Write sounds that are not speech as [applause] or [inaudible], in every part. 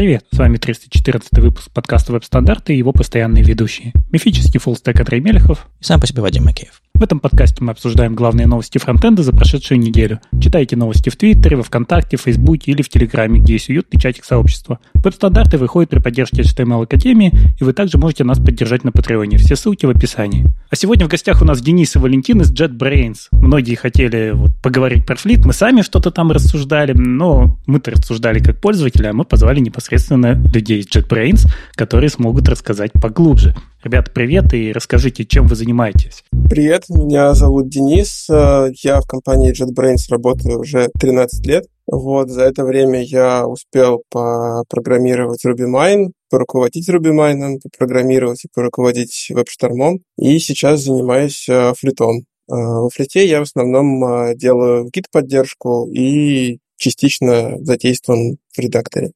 Привет, с вами 314 выпуск подкаста «Веб-стандарты» и его постоянные ведущие. Мифический фуллстек Андрей Мелехов. И сам по себе Вадим Макеев. В этом подкасте мы обсуждаем главные новости фронтенда за прошедшую неделю. Читайте новости в Твиттере, во Вконтакте, в Фейсбуке или в Телеграме, где есть уютный чатик сообщества. Веб-стандарты выходят при поддержке HTML Академии, и вы также можете нас поддержать на Патреоне. Все ссылки в описании. А сегодня в гостях у нас Денис и Валентин из JetBrains. Многие хотели вот поговорить про флит, мы сами что-то там рассуждали, но мы-то рассуждали как пользователи, а мы позвали непосредственно людей из JetBrains, которые смогут рассказать поглубже. Ребята, привет и расскажите, чем вы занимаетесь. Привет, меня зовут Денис. Э, я в компании JetBrains работаю уже 13 лет. Вот, за это время я успел попрограммировать RubyMine, поруководить RubyMine, попрограммировать и поруководить WebStorm. И сейчас занимаюсь э, флитом. Э, во флите я в основном делаю гид-поддержку и частично задействован в редакторе.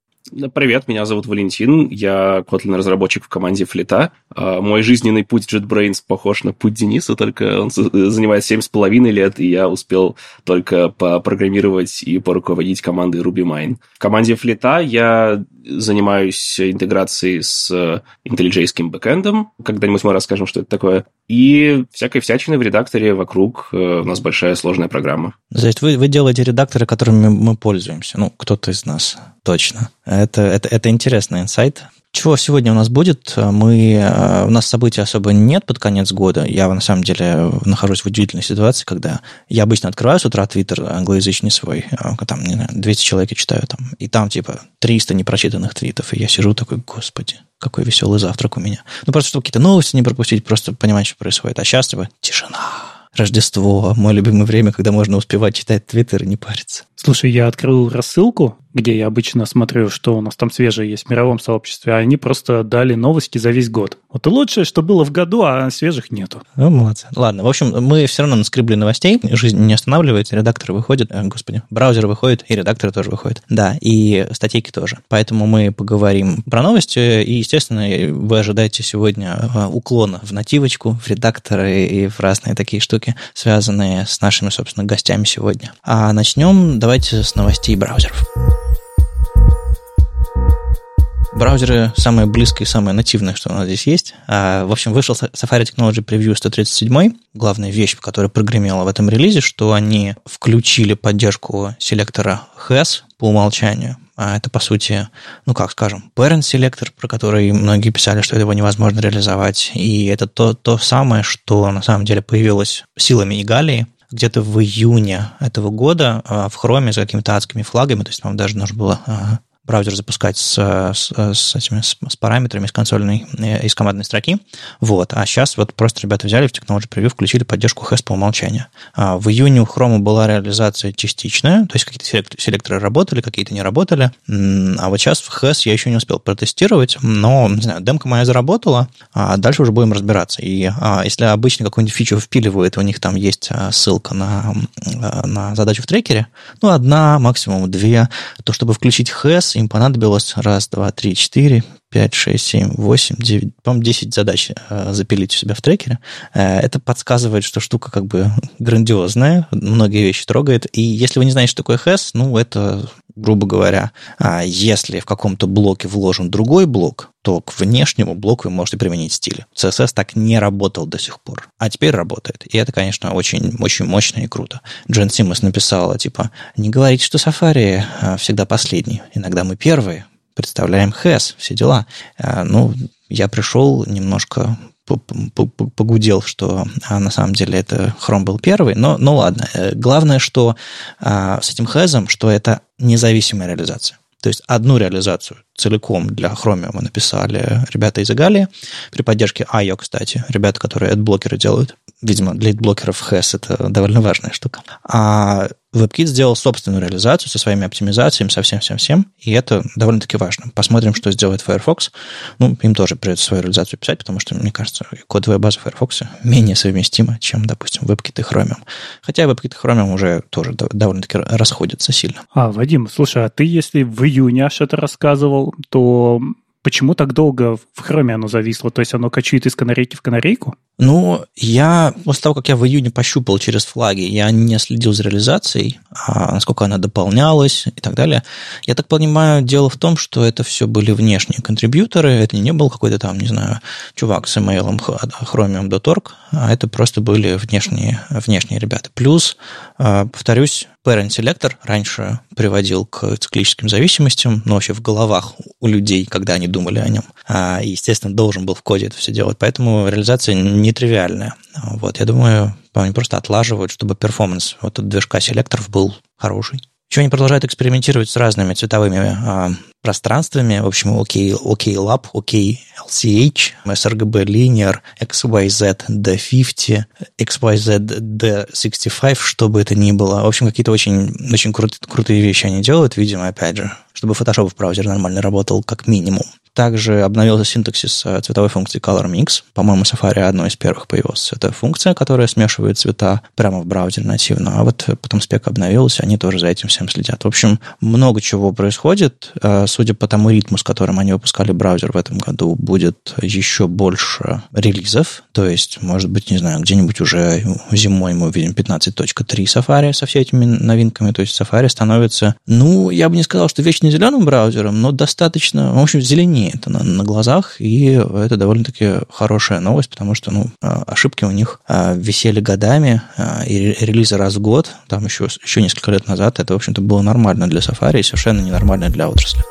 Привет, меня зовут Валентин, я Kotlin-разработчик в команде Флита. А, мой жизненный путь JetBrains похож на путь Дениса, только он занимает семь с половиной лет, и я успел только попрограммировать и поруководить командой RubyMine. В команде Флита я занимаюсь интеграцией с IntelliJ бэкэндом. Когда-нибудь мы расскажем, что это такое. И всякой всячины в редакторе вокруг. Э, у нас большая сложная программа. Есть вы, вы делаете редакторы, которыми мы пользуемся. Ну, кто-то из нас точно. Это, это, это интересный инсайт. Чего сегодня у нас будет? Мы, э, у нас событий особо нет под конец года. Я, на самом деле, нахожусь в удивительной ситуации, когда я обычно открываю с утра твиттер англоязычный свой, э, там, не знаю, 200 человек я читаю там, и там, типа, 300 непрочитанных твитов, и я сижу такой, господи, какой веселый завтрак у меня. Ну, просто чтобы какие-то новости не пропустить, просто понимать, что происходит. А сейчас, типа, тишина. Рождество, мое любимое время, когда можно успевать читать твиттер и не париться. Слушай, я открыл рассылку где я обычно смотрю, что у нас там свежее есть в мировом сообществе, а они просто дали новости за весь год. Вот и лучшее, что было в году, а свежих нету. Ну, молодцы. Ладно, в общем, мы все равно наскребли новостей, жизнь не останавливается, редакторы выходят, э, господи, браузеры выходят, и редакторы тоже выходят. Да, и статейки тоже. Поэтому мы поговорим про новости, и, естественно, вы ожидаете сегодня э, уклона в нативочку, в редакторы и в разные такие штуки, связанные с нашими, собственно, гостями сегодня. А начнем давайте с новостей браузеров. Браузеры самые близкие, самые нативные, что у нас здесь есть. А, в общем, вышел Safari Technology Preview 137. Главная вещь, которая прогремела в этом релизе, что они включили поддержку селектора HAS по умолчанию. А это, по сути, ну, как скажем, parent селектор, про который многие писали, что его невозможно реализовать. И это то, то самое, что на самом деле появилось силами Игалии, где-то в июне этого года а, в Chrome с какими-то адскими флагами, то есть, по-моему, даже нужно было а, браузер запускать с, с, с этими с, с параметрами из консольной, э, из командной строки. Вот. А сейчас вот просто ребята взяли в Technology Preview, включили поддержку HES по умолчанию. А в июне у Chrome была реализация частичная, то есть какие-то селекторы работали, какие-то не работали. А вот сейчас в HES я еще не успел протестировать, но, не знаю, демка моя заработала, а дальше уже будем разбираться. И а, если обычно какую-нибудь фичу впиливают, у них там есть а, ссылка на, на задачу в трекере, ну, одна, максимум две, то чтобы включить HES, им понадобилось раз, два, три, четыре, пять, шесть, семь, восемь, девять, по-моему, десять задач э, запилить у себя в трекере. Э, это подсказывает, что штука как бы грандиозная, многие вещи трогает. И если вы не знаете, что такое HES, ну, это, грубо говоря, а если в каком-то блоке вложен другой блок, то к внешнему блоку вы можете применить стиль. CSS так не работал до сих пор, а теперь работает. И это, конечно, очень, очень мощно и круто. Джен Симмонс написала, типа, не говорите, что Safari э, всегда последний. Иногда мы первые, представляем HES, все дела. А, ну, я пришел немножко погудел, что а, на самом деле это Chrome был первый, но ну ладно. Э, главное, что а, с этим хэзом, что это независимая реализация. То есть одну реализацию целиком для Chromium написали ребята из Игалии при поддержке IO, кстати, ребята, которые адблокеры делают. Видимо, для адблокеров HES это довольно важная штука. А WebKit сделал собственную реализацию со своими оптимизациями, со всем-всем-всем, и это довольно-таки важно. Посмотрим, что сделает Firefox. Ну, им тоже придется свою реализацию писать, потому что, мне кажется, кодовая база Firefox менее совместима, чем, допустим, WebKit и Chromium. Хотя WebKit и Chromium уже тоже довольно-таки расходятся сильно. А, Вадим, слушай, а ты, если в июне что-то рассказывал, то почему так долго в хроме оно зависло? То есть оно качует из канарейки в канарейку? Ну, я после того, как я в июне пощупал через флаги, я не следил за реализацией, а насколько она дополнялась и так далее. Я так понимаю, дело в том, что это все были внешние контрибьюторы, это не был какой-то там, не знаю, чувак с email chromium.org, а это просто были внешние, внешние ребята. Плюс, а, повторюсь, Parent Selector раньше приводил к циклическим зависимостям, но вообще в головах у людей, когда они думали о нем. А, естественно, должен был в коде это все делать. Поэтому реализация нетривиальная. Вот, я думаю, они просто отлаживают, чтобы перформанс вот от движка селекторов был хороший. Еще они продолжают экспериментировать с разными цветовыми а, пространствами. В общем, OK, OK Lab, OK LCH, sRGB Linear, XYZ D50, XYZ D65, что бы это ни было. В общем, какие-то очень, очень крут, крутые вещи они делают, видимо, опять же, чтобы Photoshop в браузере нормально работал, как минимум. Также обновился синтаксис э, цветовой функции Color Mix. По-моему, Safari одной из первых появилась эта функция, которая смешивает цвета прямо в браузере нативно. А вот потом спек обновился, они тоже за этим всем следят. В общем, много чего происходит. Э, судя по тому ритму, с которым они выпускали браузер в этом году, будет еще больше релизов. То есть, может быть, не знаю, где-нибудь уже зимой мы увидим 15.3 Safari со всеми этими новинками. То есть Safari становится, ну, я бы не сказал, что вечно зеленым браузером, но достаточно, в общем, зеленее это на, на глазах, и это довольно-таки хорошая новость, потому что ну, а, ошибки у них а, висели годами, а, и релизы раз в год, там еще, еще несколько лет назад, это, в общем-то, было нормально для Safari и совершенно ненормально для отрасли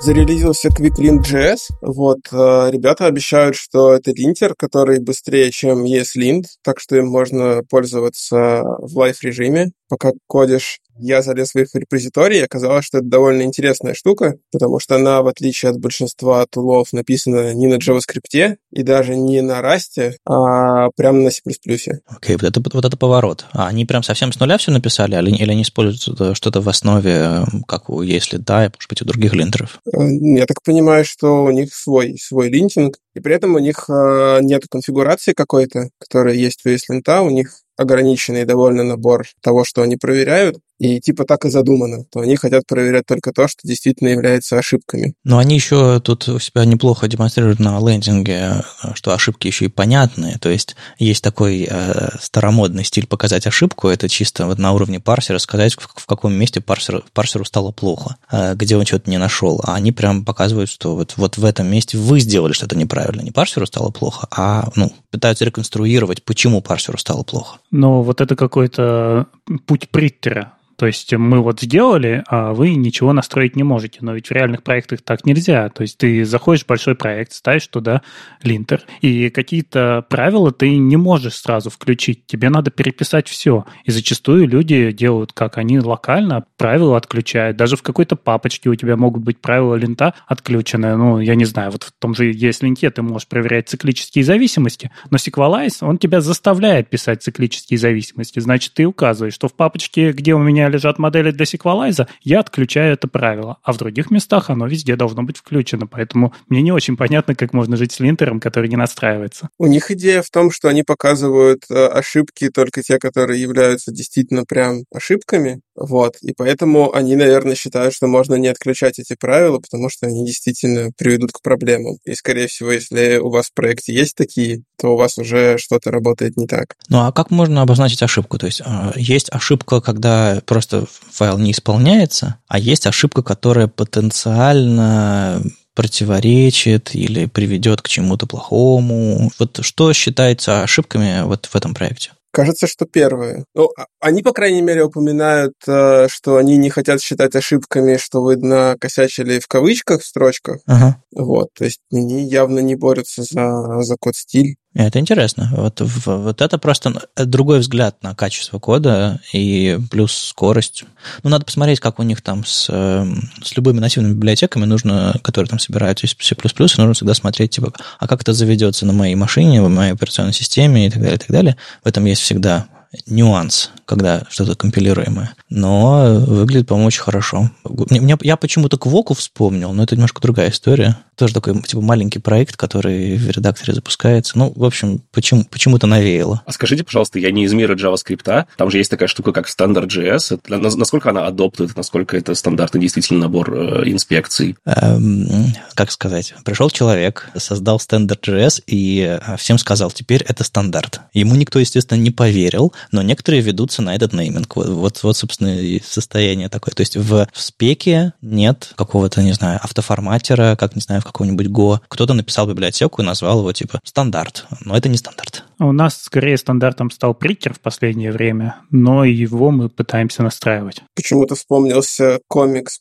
зарелизился QuickLint.js. Вот, ребята обещают, что это линтер, который быстрее, чем ESLint, так что им можно пользоваться в лайф-режиме, пока кодишь я залез в их репозиторий, и оказалось, что это довольно интересная штука, потому что она, в отличие от большинства тулов, написана не на JavaScript и даже не на Rust, а прямо на C++. Окей, okay, вот, это, вот это поворот. А они прям совсем с нуля все написали, или, или они используют что-то в основе, как у если да, может быть, у других линтеров? Э, я так понимаю, что у них свой, свой линтинг, и при этом у них э, нет конфигурации какой-то, которая есть у ESLint, у них ограниченный довольно набор того, что они проверяют, и типа так и задумано, то они хотят проверять только то, что действительно является ошибками. Но они еще тут у себя неплохо демонстрируют на лендинге, что ошибки еще и понятные. То есть есть такой э, старомодный стиль показать ошибку, это чисто вот на уровне парсера сказать, в, в каком месте парсер, парсеру стало плохо, э, где он что-то не нашел. А они прям показывают, что вот, вот в этом месте вы сделали что-то неправильно. Не парсеру стало плохо, а ну, пытаются реконструировать, почему парсеру стало плохо. Но вот это какой-то путь приттера то есть мы вот сделали, а вы ничего настроить не можете. Но ведь в реальных проектах так нельзя. То есть ты заходишь в большой проект, ставишь туда линтер, и какие-то правила ты не можешь сразу включить. Тебе надо переписать все. И зачастую люди делают как? Они локально правила отключают. Даже в какой-то папочке у тебя могут быть правила линта отключены. Ну, я не знаю, вот в том же есть линте ты можешь проверять циклические зависимости, но Sequelize, он тебя заставляет писать циклические зависимости. Значит, ты указываешь, что в папочке, где у меня лежат модели для Sequelize, я отключаю это правило. А в других местах оно везде должно быть включено. Поэтому мне не очень понятно, как можно жить с линтером, который не настраивается. У них идея в том, что они показывают э, ошибки только те, которые являются действительно прям ошибками. Вот. И поэтому они, наверное, считают, что можно не отключать эти правила, потому что они действительно приведут к проблемам. И, скорее всего, если у вас в проекте есть такие, то у вас уже что-то работает не так. Ну, а как можно обозначить ошибку? То есть а, есть ошибка, когда просто файл не исполняется, а есть ошибка, которая потенциально противоречит или приведет к чему-то плохому. Вот что считается ошибками вот в этом проекте? Кажется, что первые. Ну, а, они, по крайней мере, упоминают, э, что они не хотят считать ошибками, что вы накосячили в кавычках в строчках. Ага. Вот, то есть они явно не борются за, за код-стиль. Это интересно. Вот, вот это просто другой взгляд на качество кода и плюс скорость. Ну, надо посмотреть, как у них там с, с любыми нативными библиотеками нужно, которые там собираются из C++, нужно всегда смотреть, типа, а как это заведется на моей машине, в моей операционной системе и так далее, и так далее. В этом есть всегда нюанс, когда что-то компилируемое. Но выглядит, по-моему, очень хорошо. Мне, я почему-то к Воку вспомнил, но это немножко другая история. Тоже такой типа маленький проект, который в редакторе запускается. Ну, в общем, почему, почему-то навеяло. А скажите, пожалуйста, я не из мира JavaScript, там же есть такая штука, как Standard.js. Насколько она адоптует, насколько это стандартный действительно набор э, инспекций? Эм, как сказать? Пришел человек, создал Standard.js и э, всем сказал, теперь это стандарт. Ему никто, естественно, не поверил, но некоторые ведутся на этот нейминг. Вот, вот, вот собственно, и состояние такое. То есть в, в спеке нет какого-то, не знаю, автоформатера, как, не знаю, в каком-нибудь Go. Кто-то написал библиотеку и назвал его типа стандарт, но это не стандарт. У нас скорее стандартом стал прикер в последнее время, но его мы пытаемся настраивать. Почему-то вспомнился комикс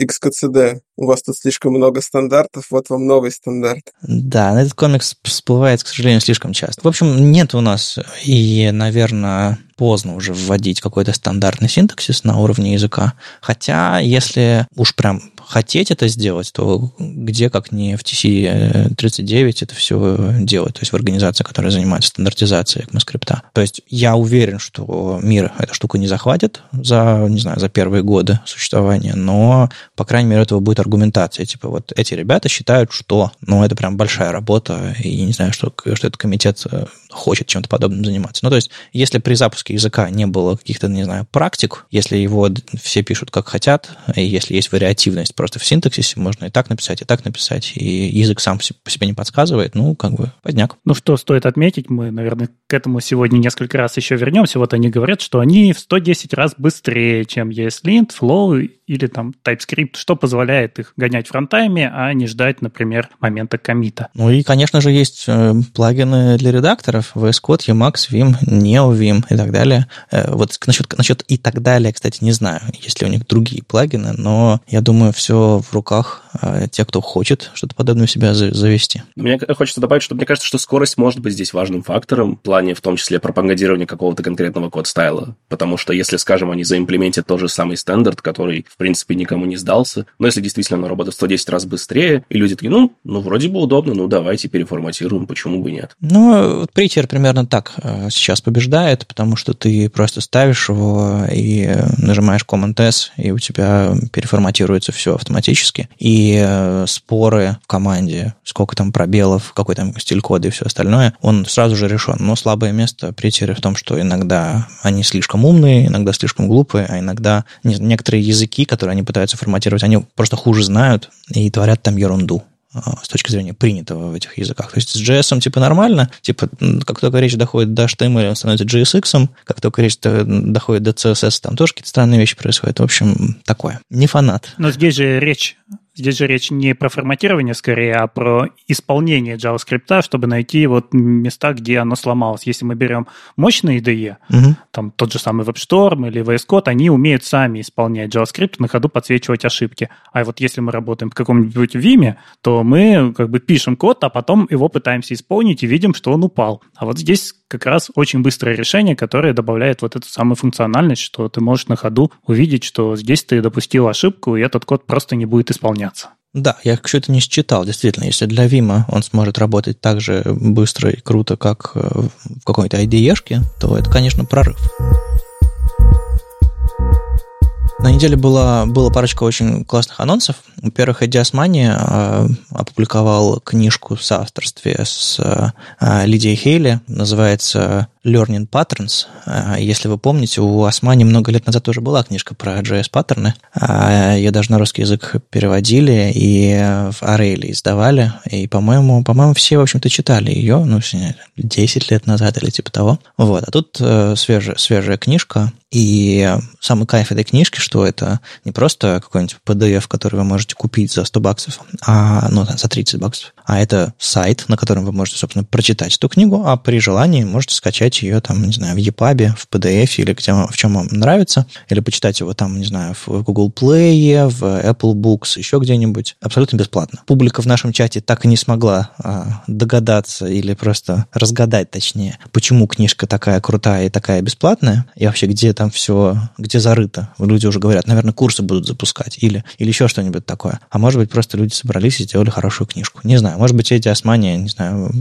XKCD. У вас тут слишком много стандартов, вот вам новый стандарт. Да, этот комикс всплывает, к сожалению, слишком часто. В общем, нет у нас и, наверное, поздно уже вводить какой-то стандартный синтаксис на уровне языка. Хотя, если уж прям хотеть это сделать, то где, как не в TC39 это все делать, то есть в организации, которая занимается стандартизацией ECMAScript. То есть я уверен, что мир эта штука не захватит за, не знаю, за первые годы существования, но, по крайней мере, этого будет аргументация. Типа вот эти ребята считают, что, ну, это прям большая работа, и не знаю, что, что этот комитет э, хочет чем-то подобным заниматься. Ну, то есть, если при запуске языка не было каких-то, не знаю, практик, если его все пишут как хотят, и если есть вариативность просто в синтаксисе, можно и так написать, и так написать, и язык сам по себе не подсказывает, ну, как бы, поздняк. Ну, что стоит отметить, мы, наверное, к этому сегодня несколько раз еще вернемся. Вот они говорят, что они в 110 раз быстрее, чем ESLint, Flow или там TypeScript, что позволяет их гонять фронтами, а не ждать, например, момента комита. Ну и, конечно же, есть э, плагины для редакторов, VS Code, Emacs, Vim, NeoVim и так далее. Э, вот насчет, насчет и так далее, кстати, не знаю, есть ли у них другие плагины, но я думаю, все в руках э, тех, кто хочет что-то подобное у себя завести. Мне хочется добавить, что мне кажется, что скорость может быть здесь важным фактором в плане, в том числе, пропагандирования какого-то конкретного код-стайла. Потому что если, скажем, они заимплементят тот же самый стандарт, который в принципе, никому не сдался. Но если действительно оно работает в 110 раз быстрее, и люди такие, ну, ну, вроде бы удобно, ну, давайте переформатируем, почему бы нет. Ну, вот Притер примерно так э, сейчас побеждает, потому что ты просто ставишь его и нажимаешь Command-S, и у тебя переформатируется все автоматически. И э, споры в команде, сколько там пробелов, какой там стиль кода и все остальное, он сразу же решен. Но слабое место Притера в том, что иногда они слишком умные, иногда слишком глупые, а иногда некоторые языки, которые они пытаются форматировать, они просто хуже знают и творят там ерунду с точки зрения принятого в этих языках. То есть с JS типа нормально, типа как только речь доходит до HTML, он становится JSX, как только речь доходит до CSS, там тоже какие-то странные вещи происходят. В общем, такое. Не фанат. Но здесь же речь Здесь же речь не про форматирование скорее, а про исполнение JavaScript, чтобы найти вот места, где оно сломалось. Если мы берем мощные IDE, угу. там тот же самый WebStorm или VS Code, они умеют сами исполнять JavaScript, на ходу подсвечивать ошибки. А вот если мы работаем в каком-нибудь Vim, то мы как бы пишем код, а потом его пытаемся исполнить и видим, что он упал. А вот здесь как раз очень быстрое решение, которое добавляет вот эту самую функциональность, что ты можешь на ходу увидеть, что здесь ты допустил ошибку, и этот код просто не будет исполняться меняться. Да, я еще это не считал, действительно. Если для Вима он сможет работать так же быстро и круто, как э, в какой-то IDE-шке, то это, конечно, прорыв. На неделе было, было парочка очень классных анонсов. Во-первых, Эдиас Мани э, опубликовал книжку в соавторстве с э, Лидией Хейли. Называется Learning Patterns. Э, если вы помните, у Османи много лет назад тоже была книжка про JS-паттерны. Э, Ее даже на русский язык переводили и в Арейли издавали. И, по-моему, по-моему, все, в общем-то, читали ее, ну, 10 лет назад или типа того. Вот. А тут э, свежая, свежая книжка. И самый кайф этой книжки, что это не просто какой-нибудь PDF, который вы можете купить за 100 баксов, а, ну, за 30 баксов, а это сайт, на котором вы можете, собственно, прочитать эту книгу, а при желании можете скачать почитать ее там, не знаю, в EPUB, в PDF или где, в чем вам нравится, или почитать его там, не знаю, в Google Play, в Apple Books, еще где-нибудь, абсолютно бесплатно. Публика в нашем чате так и не смогла а, догадаться или просто разгадать, точнее, почему книжка такая крутая и такая бесплатная, и вообще где там все, где зарыто. Люди уже говорят, наверное, курсы будут запускать или, или еще что-нибудь такое. такое. А может быть, просто люди собрались и сделали хорошую книжку. Не знаю, может быть, эти Османия, не знаю,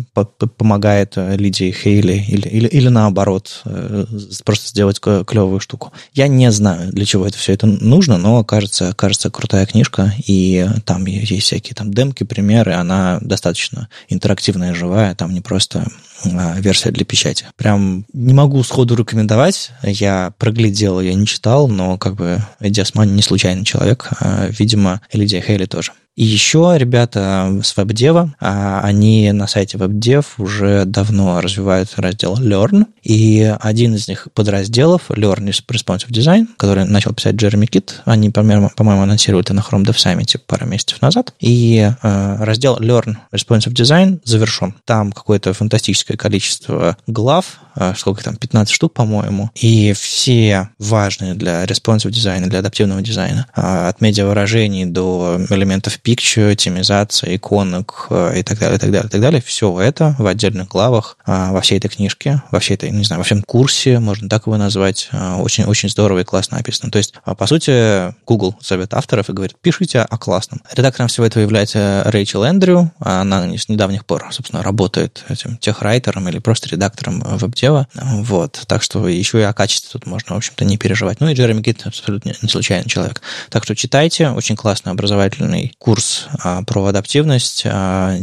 помогает э, Лидии Хейли или, или, или наоборот, э, просто сделать клевую штуку. Я не знаю, для чего это все это нужно, но кажется, кажется крутая книжка, и там есть всякие там демки, примеры, она достаточно интерактивная, живая, там не просто а, версия для печати. Прям не могу сходу рекомендовать. Я проглядел, я не читал, но как бы Эдди Османи не случайный человек. А, видимо, Лидия Хейли тоже. И еще ребята с WebDev, а, они на сайте WebDev уже давно развивают раздел Learn, и один из них подразделов Learn Responsive Design, который начал писать Джереми Кит, они, по-моему, анонсировали это на Chrome Dev Summit пару месяцев назад, и э, раздел Learn Responsive Design завершен. Там какое-то фантастическое количество глав, э, сколько там, 15 штук, по-моему, и все важные для responsive дизайна, для адаптивного дизайна, э, от медиавыражений до элементов picture, темизация, иконок э, и так далее, и так далее, и так далее. Все это в отдельных главах э, во всей этой книжке, во всей этой, не знаю, во всем курсе, можно так его назвать, очень-очень э, здорово и классно написано. То есть, по сути, Google зовет авторов и говорит, пишите о классном. Редактором всего этого является Рэйчел Эндрю, она с недавних пор, собственно, работает этим техрайтером или просто редактором веб-дева. Вот. Так что еще и о качестве тут можно, в общем-то, не переживать. Ну и Джереми Гит абсолютно не случайный человек. Так что читайте, очень классный образовательный курс курс а, про адаптивность а,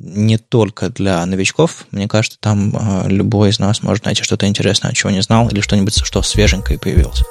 не только для новичков. Мне кажется, там а, любой из нас может найти что-то интересное, чего не знал, или что-нибудь, что свеженькое появилось.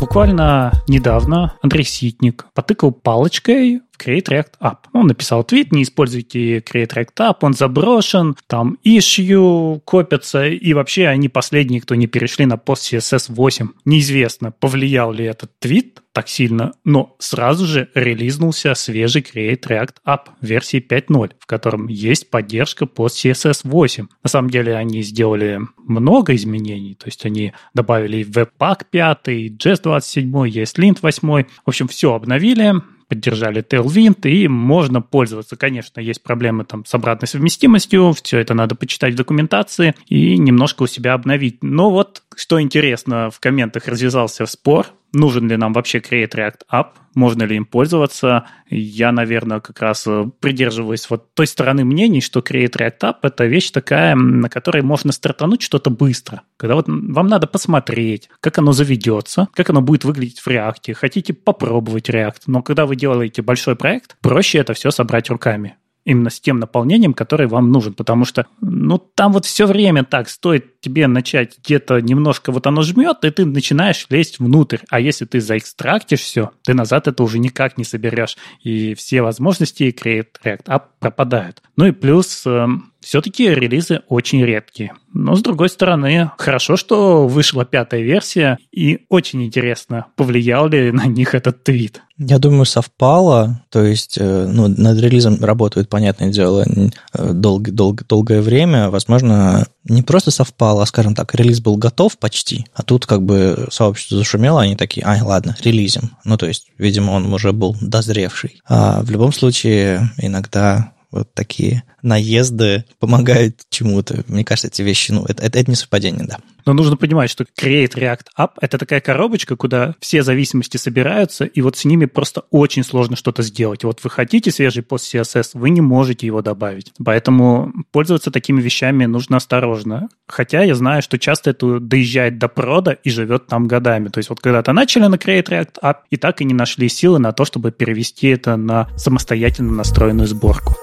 Буквально недавно Андрей Ситник потыкал палочкой Create React App. Он написал твит, не используйте Create React App, он заброшен, там issue копятся, и вообще они последние, кто не перешли на пост CSS 8. Неизвестно, повлиял ли этот твит так сильно, но сразу же релизнулся свежий Create React App версии 5.0, в котором есть поддержка пост CSS 8. На самом деле они сделали много изменений, то есть они добавили Webpack 5, JS 27, ESLint 8, в общем, все обновили, поддержали Tailwind, и можно пользоваться. Конечно, есть проблемы там с обратной совместимостью, все это надо почитать в документации и немножко у себя обновить. Но вот, что интересно, в комментах развязался спор нужен ли нам вообще Create React App, можно ли им пользоваться. Я, наверное, как раз э, придерживаюсь вот той стороны мнений, что Create React App – это вещь такая, на которой можно стартануть что-то быстро. Когда вот вам надо посмотреть, как оно заведется, как оно будет выглядеть в React. Хотите попробовать React, но когда вы делаете большой проект, проще это все собрать руками именно с тем наполнением, который вам нужен, потому что, ну, там вот все время так, стоит тебе начать где-то немножко, вот оно жмет, и ты начинаешь лезть внутрь, а если ты заэкстрактишь все, ты назад это уже никак не соберешь, и все возможности Create React App пропадают. Ну и плюс эм, все-таки релизы очень редкие. Но, с другой стороны, хорошо, что вышла пятая версия, и очень интересно, повлиял ли на них этот твит. Я думаю, совпало. То есть, э, ну, над релизом работают, понятное дело, э, долг, долг, долгое время. Возможно, не просто совпало, а, скажем так, релиз был готов почти, а тут как бы сообщество зашумело, они такие, ай, ладно, релизим. Ну, то есть, видимо, он уже был дозревший. А в любом случае, иногда вот такие наезды помогают чему-то. Мне кажется, эти вещи, ну, это, это, это не совпадение, да. Но нужно понимать, что Create React App — это такая коробочка, куда все зависимости собираются, и вот с ними просто очень сложно что-то сделать. Вот вы хотите свежий пост CSS, вы не можете его добавить. Поэтому пользоваться такими вещами нужно осторожно. Хотя я знаю, что часто это доезжает до прода и живет там годами. То есть вот когда-то начали на Create React App, и так и не нашли силы на то, чтобы перевести это на самостоятельно настроенную сборку.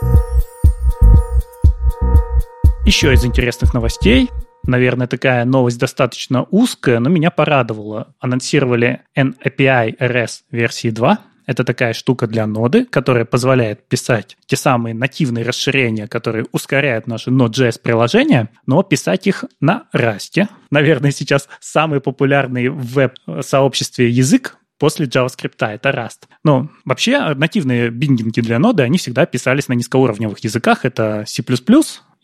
Еще из интересных новостей. Наверное, такая новость достаточно узкая, но меня порадовала. Анонсировали NAPI RS версии 2. Это такая штука для ноды, которая позволяет писать те самые нативные расширения, которые ускоряют наши Node.js приложения, но писать их на Rust. Наверное, сейчас самый популярный в веб-сообществе язык после JavaScript, это Rust. Но вообще нативные биндинги для ноды, они всегда писались на низкоуровневых языках. Это C++,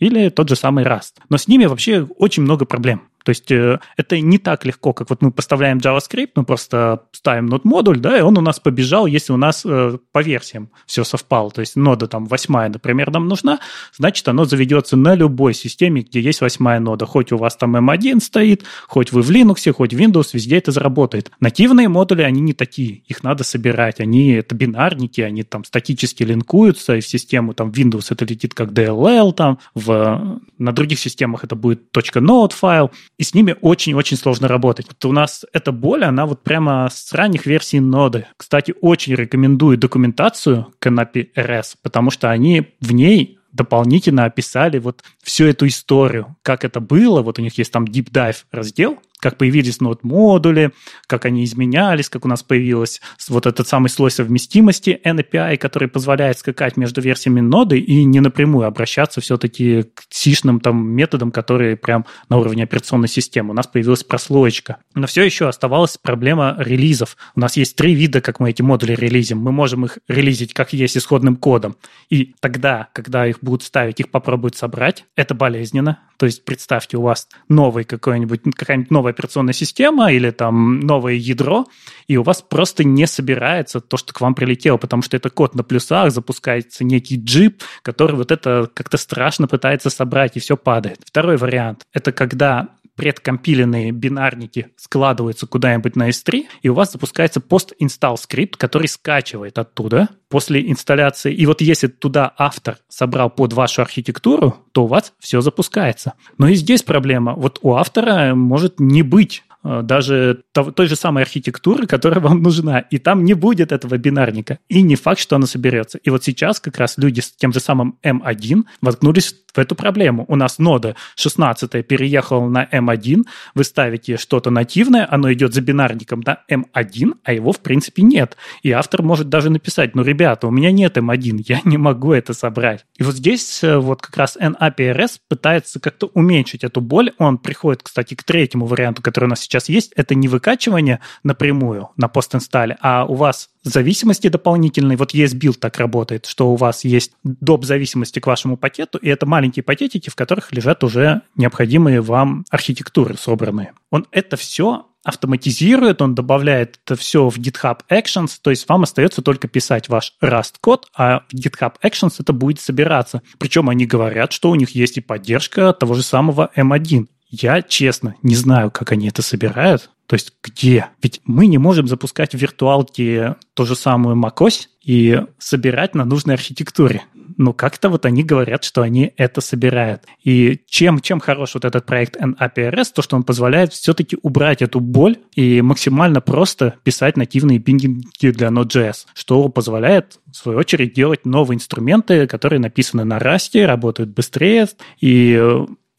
или тот же самый Rust. Но с ними вообще очень много проблем. То есть э, это не так легко, как вот мы поставляем JavaScript, мы просто ставим нод-модуль, да, и он у нас побежал, если у нас э, по версиям все совпало. То есть нода там восьмая, например, нам нужна, значит, оно заведется на любой системе, где есть восьмая нода. Хоть у вас там M1 стоит, хоть вы в Linux, хоть в Windows, везде это заработает. Нативные модули, они не такие, их надо собирать. Они это бинарники, они там статически линкуются, и в систему там Windows это летит как DLL, там в, на других системах это будет .node файл, и с ними очень-очень сложно работать. Вот у нас эта боль, она вот прямо с ранних версий ноды. Кстати, очень рекомендую документацию Canopy RS, потому что они в ней дополнительно описали вот всю эту историю, как это было. Вот у них есть там Deep Dive раздел, как появились нод-модули, как они изменялись, как у нас появилась вот этот самый слой совместимости NAPI, который позволяет скакать между версиями ноды и не напрямую обращаться все-таки к сишным там методам, которые прям на уровне операционной системы. У нас появилась прослоечка. Но все еще оставалась проблема релизов. У нас есть три вида, как мы эти модули релизим. Мы можем их релизить как есть исходным кодом. И тогда, когда их будут ставить, их попробуют собрать. Это болезненно. То есть представьте, у вас новый какой-нибудь, какая-нибудь новая операционная система или там новое ядро, и у вас просто не собирается то, что к вам прилетело, потому что это код на плюсах, запускается некий джип, который вот это как-то страшно пытается собрать, и все падает. Второй вариант – это когда предкомпиленные бинарники складываются куда-нибудь на S3, и у вас запускается post-install скрипт, который скачивает оттуда после инсталляции. И вот если туда автор собрал под вашу архитектуру, то у вас все запускается. Но и здесь проблема. Вот у автора может не быть даже той же самой архитектуры, которая вам нужна. И там не будет этого бинарника. И не факт, что оно соберется. И вот сейчас как раз люди с тем же самым M1 воткнулись в эту проблему. У нас нода 16 переехала на M1, вы ставите что-то нативное, оно идет за бинарником на M1, а его в принципе нет. И автор может даже написать, ну, ребята, у меня нет M1, [laughs] я не могу это собрать. И вот здесь э, вот как раз NAPRS пытается как-то уменьшить эту боль. Он приходит, кстати, к третьему варианту, который у нас сейчас есть, это не выкачивание напрямую на постинсталле, а у вас зависимости дополнительные. Вот ESBuild так работает, что у вас есть доп. зависимости к вашему пакету, и это маленькие пакетики, в которых лежат уже необходимые вам архитектуры собранные. Он это все автоматизирует, он добавляет это все в GitHub Actions, то есть вам остается только писать ваш Rust-код, а в GitHub Actions это будет собираться. Причем они говорят, что у них есть и поддержка того же самого M1. Я, честно, не знаю, как они это собирают. То есть где? Ведь мы не можем запускать в виртуалке ту же самую macOS и собирать на нужной архитектуре. Но как-то вот они говорят, что они это собирают. И чем, чем хорош вот этот проект NAPRS, то, что он позволяет все-таки убрать эту боль и максимально просто писать нативные биндинги для Node.js, что позволяет, в свою очередь, делать новые инструменты, которые написаны на Rust, работают быстрее, и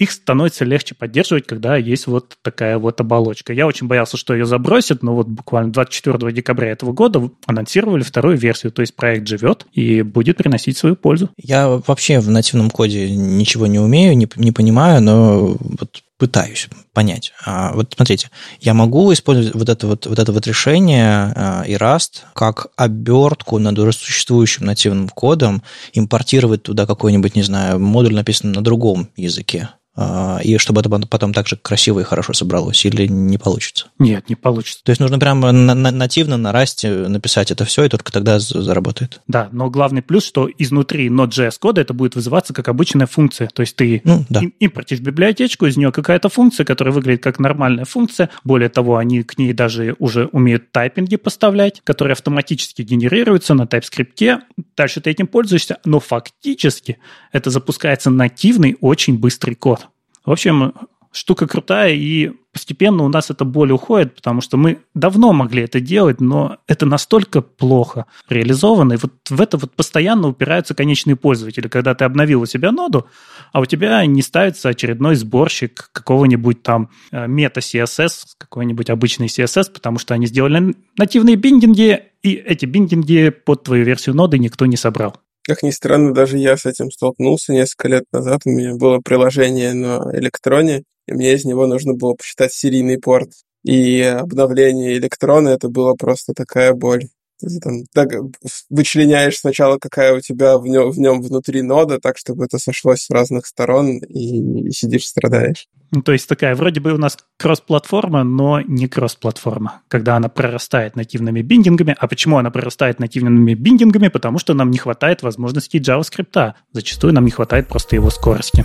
их становится легче поддерживать, когда есть вот такая вот оболочка. Я очень боялся, что ее забросят, но вот буквально 24 декабря этого года анонсировали вторую версию, то есть проект живет и будет приносить свою пользу. Я вообще в нативном коде ничего не умею, не, не понимаю, но вот пытаюсь понять. А, вот смотрите, я могу использовать вот это вот, вот это вот решение а, и Rust как обертку над уже существующим нативным кодом, импортировать туда какой-нибудь, не знаю, модуль, написанный на другом языке. А, и чтобы это потом так же красиво и хорошо собралось, или не получится? Нет, не получится. То есть нужно прямо нативно на расте написать это все, и только тогда заработает? Да, но главный плюс, что изнутри Node.js кода это будет вызываться как обычная функция. То есть ты ну, да. импортишь библиотечку, из нее какая-то функция, которая выглядит как нормальная функция. Более того, они к ней даже уже умеют тайпинги поставлять, которые автоматически генерируются на TypeScript. Дальше ты этим пользуешься, но фактически это запускается нативный, очень быстрый код. В общем, штука крутая, и постепенно у нас эта боль уходит, потому что мы давно могли это делать, но это настолько плохо реализовано, и вот в это вот постоянно упираются конечные пользователи, когда ты обновил у себя ноду, а у тебя не ставится очередной сборщик какого-нибудь там э, мета-CSS, какой-нибудь обычный CSS, потому что они сделали нативные биндинги, и эти биндинги под твою версию ноды никто не собрал. Как ни странно, даже я с этим столкнулся несколько лет назад. У меня было приложение на электроне, и мне из него нужно было посчитать серийный порт. И обновление электрона это было просто такая боль. Ты там так, вычленяешь сначала, какая у тебя в нем, в нем внутри нода, так, чтобы это сошлось с разных сторон, и, и сидишь, страдаешь. Ну, то есть такая, вроде бы у нас кросс-платформа, но не кросс-платформа, когда она прорастает нативными биндингами. А почему она прорастает нативными биндингами? Потому что нам не хватает возможностей JavaScript. Зачастую нам не хватает просто его скорости.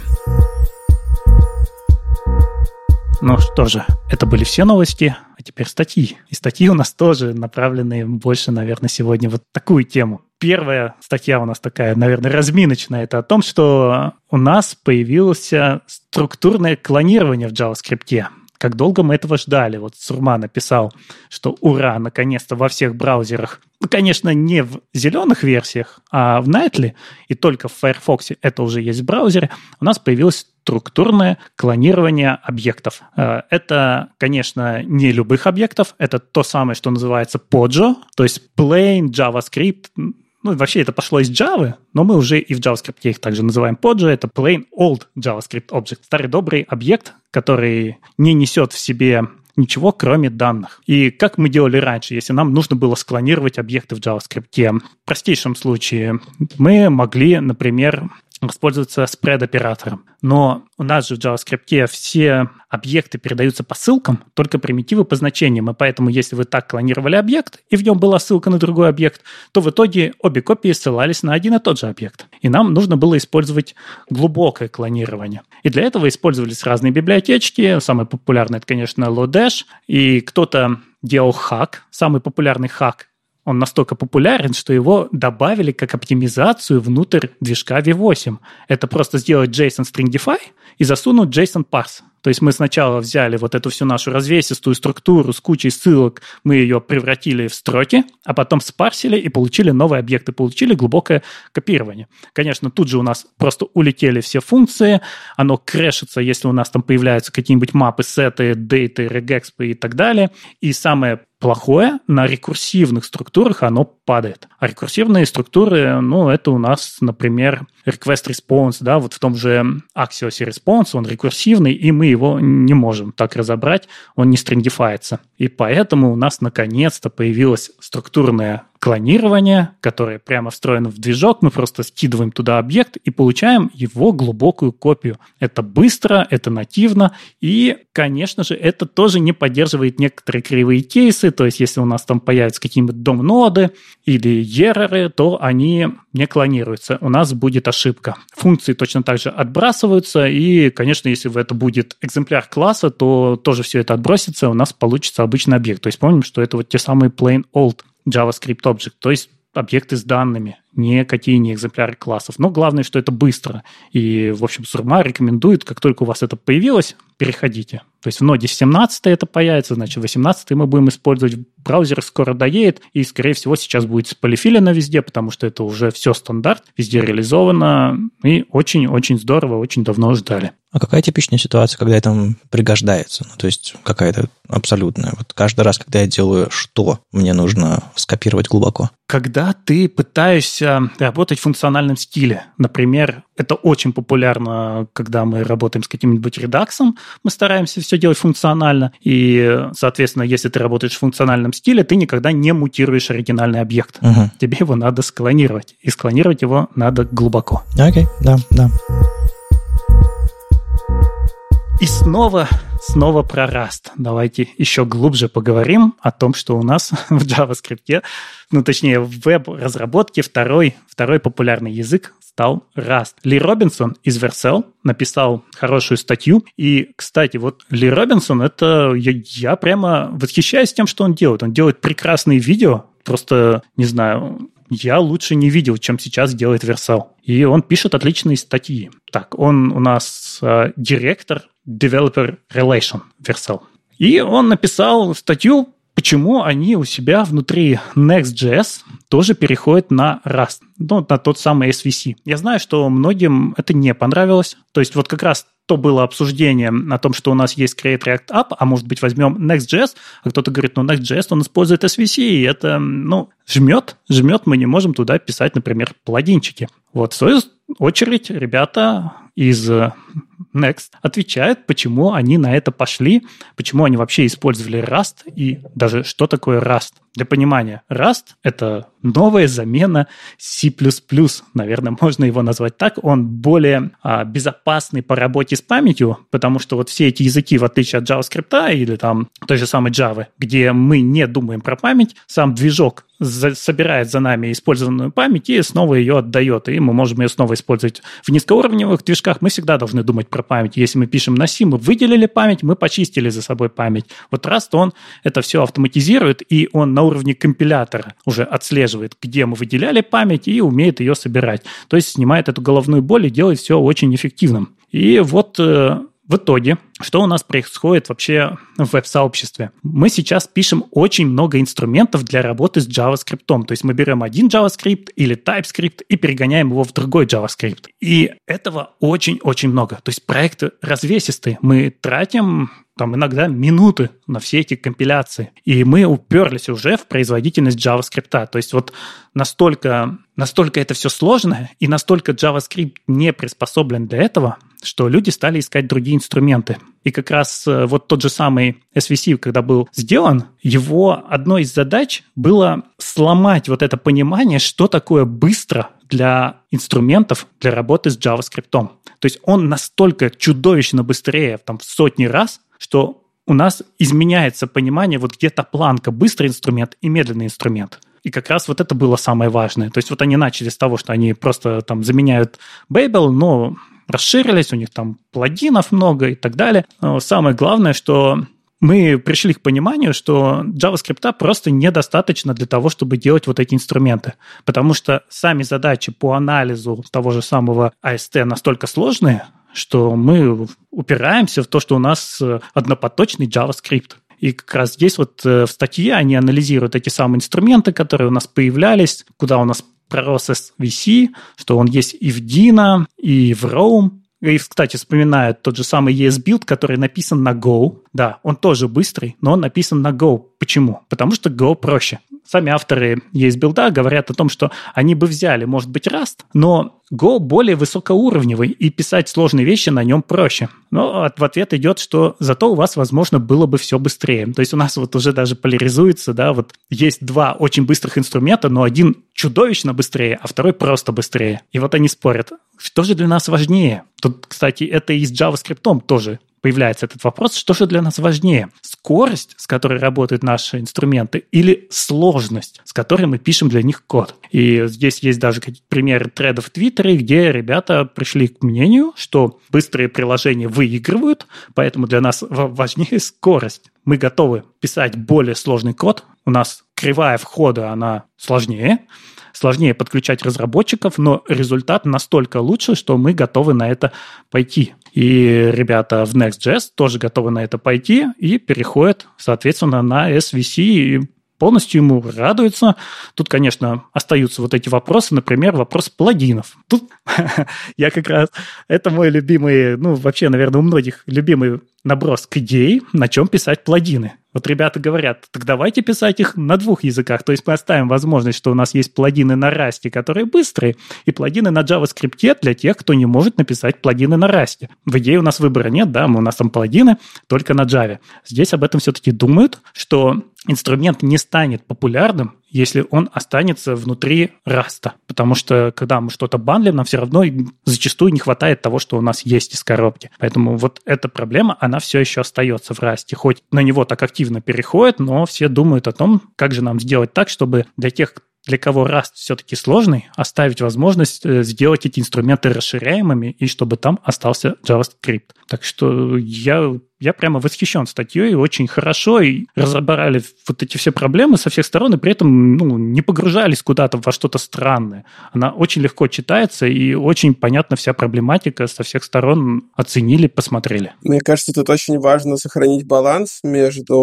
Ну что же, это были все новости, а теперь статьи. И статьи у нас тоже направлены больше, наверное, сегодня вот такую тему. Первая статья у нас такая, наверное, разминочная. Это о том, что у нас появилось структурное клонирование в JavaScript. Как долго мы этого ждали? Вот Сурма написал, что ура, наконец-то во всех браузерах. Ну, конечно, не в зеленых версиях, а в Nightly, и только в Firefox это уже есть в браузере, у нас появилось структурное клонирование объектов. Э, это, конечно, не любых объектов, это то самое, что называется POJO, то есть Plain JavaScript, ну, вообще это пошло из Java, но мы уже и в JavaScript их также называем POJO. Это Plain Old JavaScript Object. Старый добрый объект, который не несет в себе ничего, кроме данных. И как мы делали раньше, если нам нужно было склонировать объекты в JavaScript? В простейшем случае мы могли, например, используется спред-оператором. Но у нас же в JavaScript все объекты передаются по ссылкам, только примитивы по значениям. И поэтому, если вы так клонировали объект, и в нем была ссылка на другой объект, то в итоге обе копии ссылались на один и тот же объект. И нам нужно было использовать глубокое клонирование. И для этого использовались разные библиотечки. Самый популярный, это, конечно, Lodash. И кто-то делал хак. Самый популярный хак он настолько популярен, что его добавили как оптимизацию внутрь движка V8. Это просто сделать JSON Stringify и засунуть JSON parse. То есть мы сначала взяли вот эту всю нашу развесистую структуру с кучей ссылок, мы ее превратили в строки, а потом спарсили и получили новые объекты, получили глубокое копирование. Конечно, тут же у нас просто улетели все функции, оно крэшится, если у нас там появляются какие-нибудь мапы, сеты, дейты, регекспы и так далее. И самое плохое, на рекурсивных структурах оно падает. А рекурсивные структуры, ну, это у нас, например, request response, да, вот в том же Axios response, он рекурсивный, и мы его не можем так разобрать, он не стрингифается. И поэтому у нас наконец-то появилась структурная клонирование, которое прямо встроено в движок. Мы просто скидываем туда объект и получаем его глубокую копию. Это быстро, это нативно, и, конечно же, это тоже не поддерживает некоторые кривые кейсы, то есть если у нас там появятся какие-нибудь дом-ноды или ероры, то они не клонируются. У нас будет ошибка. Функции точно так же отбрасываются, и, конечно, если это будет экземпляр класса, то тоже все это отбросится, у нас получится обычный объект. То есть помним, что это вот те самые plain old JavaScript Object, то есть объекты с данными, никакие не экземпляры классов. Но главное, что это быстро. И, в общем, Сурма рекомендует, как только у вас это появилось, переходите. То есть в ноде 17 это появится, значит, 18 мы будем использовать. Браузер скоро доедет, и, скорее всего, сейчас будет полифилено везде, потому что это уже все стандарт, везде реализовано, и очень-очень здорово, очень давно ждали. А какая типичная ситуация, когда это пригождается? Ну, то есть какая-то абсолютная. Вот каждый раз, когда я делаю что, мне нужно скопировать глубоко. Когда ты пытаешься работать в функциональном стиле, например, это очень популярно, когда мы работаем с каким-нибудь редаксом, мы стараемся все делать функционально, и, соответственно, если ты работаешь в функциональном стиле, ты никогда не мутируешь оригинальный объект. Угу. Тебе его надо склонировать, и склонировать его надо глубоко. Окей, okay, да, да. И снова, снова про Rust. Давайте еще глубже поговорим о том, что у нас [laughs] в JavaScript, ну точнее в веб-разработке второй, второй популярный язык стал Rust. Ли Робинсон из Vercel написал хорошую статью. И, кстати, вот Ли Робинсон, это я, я прямо восхищаюсь тем, что он делает. Он делает прекрасные видео, просто, не знаю, я лучше не видел, чем сейчас делает Vercel. И он пишет отличные статьи. Так, он у нас э, директор Developer Relation Vercel. И он написал статью, почему они у себя внутри Next.js тоже переходят на Rust, ну, на тот самый SVC. Я знаю, что многим это не понравилось. То есть вот как раз то было обсуждение о том, что у нас есть Create React App, а может быть возьмем Next.js, а кто-то говорит, ну Next.js, он использует SVC, и это, ну, жмет, жмет, мы не можем туда писать, например, плагинчики. Вот, в свою очередь, ребята из Next отвечает, почему они на это пошли, почему они вообще использовали Rust и даже что такое Rust. Для понимания, Rust — это новая замена C++, наверное, можно его назвать так. Он более а, безопасный по работе с памятью, потому что вот все эти языки, в отличие от JavaScript или там той же самой Java, где мы не думаем про память, сам движок за, собирает за нами использованную память и снова ее отдает, и мы можем ее снова использовать в низкоуровневых движках. Мы всегда должны думать про память. Если мы пишем на C, мы выделили память, мы почистили за собой память. Вот Rust, он это все автоматизирует, и он на уровне компилятора уже отслеживает, где мы выделяли память и умеет ее собирать. То есть снимает эту головную боль и делает все очень эффективным. И вот э, в итоге, что у нас происходит вообще в веб-сообществе? Мы сейчас пишем очень много инструментов для работы с JavaScript. То есть мы берем один JavaScript или TypeScript и перегоняем его в другой JavaScript. И этого очень-очень много. То есть проекты развесистые. Мы тратим там иногда минуты на все эти компиляции. И мы уперлись уже в производительность JavaScript. То есть вот настолько, настолько это все сложно, и настолько JavaScript не приспособлен для этого, что люди стали искать другие инструменты. И как раз э, вот тот же самый SVC, когда был сделан, его одной из задач было сломать вот это понимание, что такое быстро для инструментов для работы с JavaScript. То есть он настолько чудовищно быстрее, там, в сотни раз, что у нас изменяется понимание, вот где-то планка, быстрый инструмент и медленный инструмент. И как раз вот это было самое важное. То есть вот они начали с того, что они просто там заменяют Babel, но расширились, у них там плагинов много и так далее. Но самое главное, что мы пришли к пониманию, что JavaScript просто недостаточно для того, чтобы делать вот эти инструменты. Потому что сами задачи по анализу того же самого AST настолько сложные, что мы упираемся в то, что у нас э, однопоточный JavaScript. И как раз здесь вот э, в статье они анализируют эти самые инструменты, которые у нас появлялись, куда у нас пророс SVC, что он есть и в Dino, и в Rome. И, кстати, вспоминают тот же самый ESBuild, который написан на Go. Да, он тоже быстрый, но он написан на Go. Почему? Потому что Go проще сами авторы билда говорят о том, что они бы взяли, может быть, Rust, но Go более высокоуровневый, и писать сложные вещи на нем проще. Но в ответ идет, что зато у вас, возможно, было бы все быстрее. То есть у нас вот уже даже поляризуется, да, вот есть два очень быстрых инструмента, но один чудовищно быстрее, а второй просто быстрее. И вот они спорят, что же для нас важнее? Тут, кстати, это и с JavaScript тоже появляется этот вопрос, что же для нас важнее? Скорость, с которой работают наши инструменты, или сложность, с которой мы пишем для них код? И здесь есть даже примеры тредов в Твиттере, где ребята пришли к мнению, что быстрые приложения выигрывают, поэтому для нас важнее [laughs] скорость. Мы готовы писать более сложный код, у нас кривая входа, она сложнее, сложнее подключать разработчиков, но результат настолько лучше, что мы готовы на это пойти. И ребята в Next.js тоже готовы на это пойти и переходят, соответственно, на SVC и полностью ему радуются. Тут, конечно, остаются вот эти вопросы, например, вопрос плагинов. Тут [laughs] я как раз... Это мой любимый, ну, вообще, наверное, у многих любимый наброс к идее, на чем писать плагины. Вот ребята говорят, так давайте писать их на двух языках. То есть мы оставим возможность, что у нас есть плагины на Rust, которые быстрые, и плагины на JavaScript для тех, кто не может написать плагины на Rust. В идее у нас выбора нет, да, у нас там плагины только на Java. Здесь об этом все-таки думают, что инструмент не станет популярным, если он останется внутри раста. Потому что, когда мы что-то банлим, нам все равно зачастую не хватает того, что у нас есть из коробки. Поэтому вот эта проблема, она все еще остается в расте. Хоть на него так активно переходит, но все думают о том, как же нам сделать так, чтобы для тех, для кого Rust все-таки сложный, оставить возможность э, сделать эти инструменты расширяемыми и чтобы там остался JavaScript. Так что я я прямо восхищен статьей, очень хорошо и разобрали вот эти все проблемы со всех сторон, и при этом ну, не погружались куда-то во что-то странное. Она очень легко читается, и очень понятна вся проблематика со всех сторон оценили, посмотрели. Мне кажется, тут очень важно сохранить баланс между,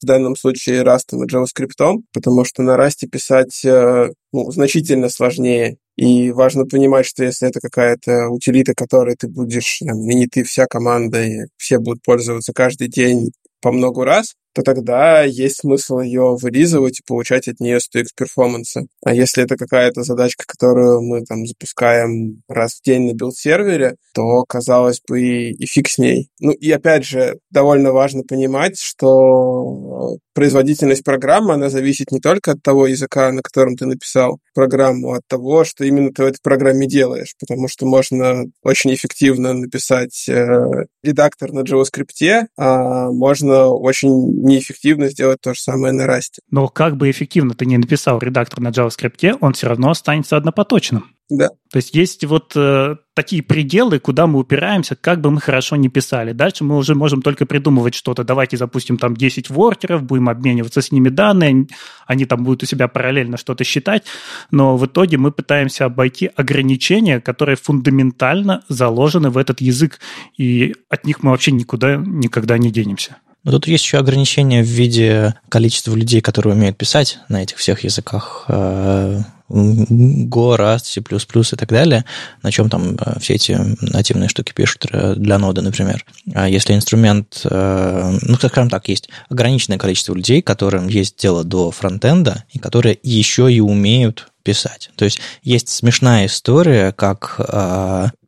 в данном случае, Rust и JavaScript, потому что на Rust писать э, ну, значительно сложнее. И важно понимать, что если это какая-то утилита, которой ты будешь, там, не ты, вся команда, и все будут пользоваться каждый день по много раз, то тогда есть смысл ее вылизывать и получать от нее 100x performance'а. А если это какая-то задачка, которую мы там запускаем раз в день на билд-сервере, то, казалось бы, и, и фиг с ней. Ну и опять же, довольно важно понимать, что производительность программы, она зависит не только от того языка, на котором ты написал программу, а от того, что именно ты в этой программе делаешь, потому что можно очень эффективно написать э, редактор на JavaScript, а можно очень неэффективно сделать то же самое на Rust. Но как бы эффективно ты не написал редактор на JavaScript, он все равно останется однопоточным. Да. То есть есть вот э, такие пределы, куда мы упираемся, как бы мы хорошо не писали. Дальше мы уже можем только придумывать что-то. Давайте запустим там 10 воркеров, будем обмениваться с ними данные, они там будут у себя параллельно что-то считать, но в итоге мы пытаемся обойти ограничения, которые фундаментально заложены в этот язык, и от них мы вообще никуда никогда не денемся. Но тут есть еще ограничения в виде количества людей, которые умеют писать на этих всех языках. Э, Go, Rust, C++ и так далее, на чем там э, все эти нативные штуки пишут э, для ноды, например. А если инструмент, ну, скажем так, есть ограниченное количество людей, которым есть дело до фронтенда, и которые еще и умеют писать. То есть есть смешная история, как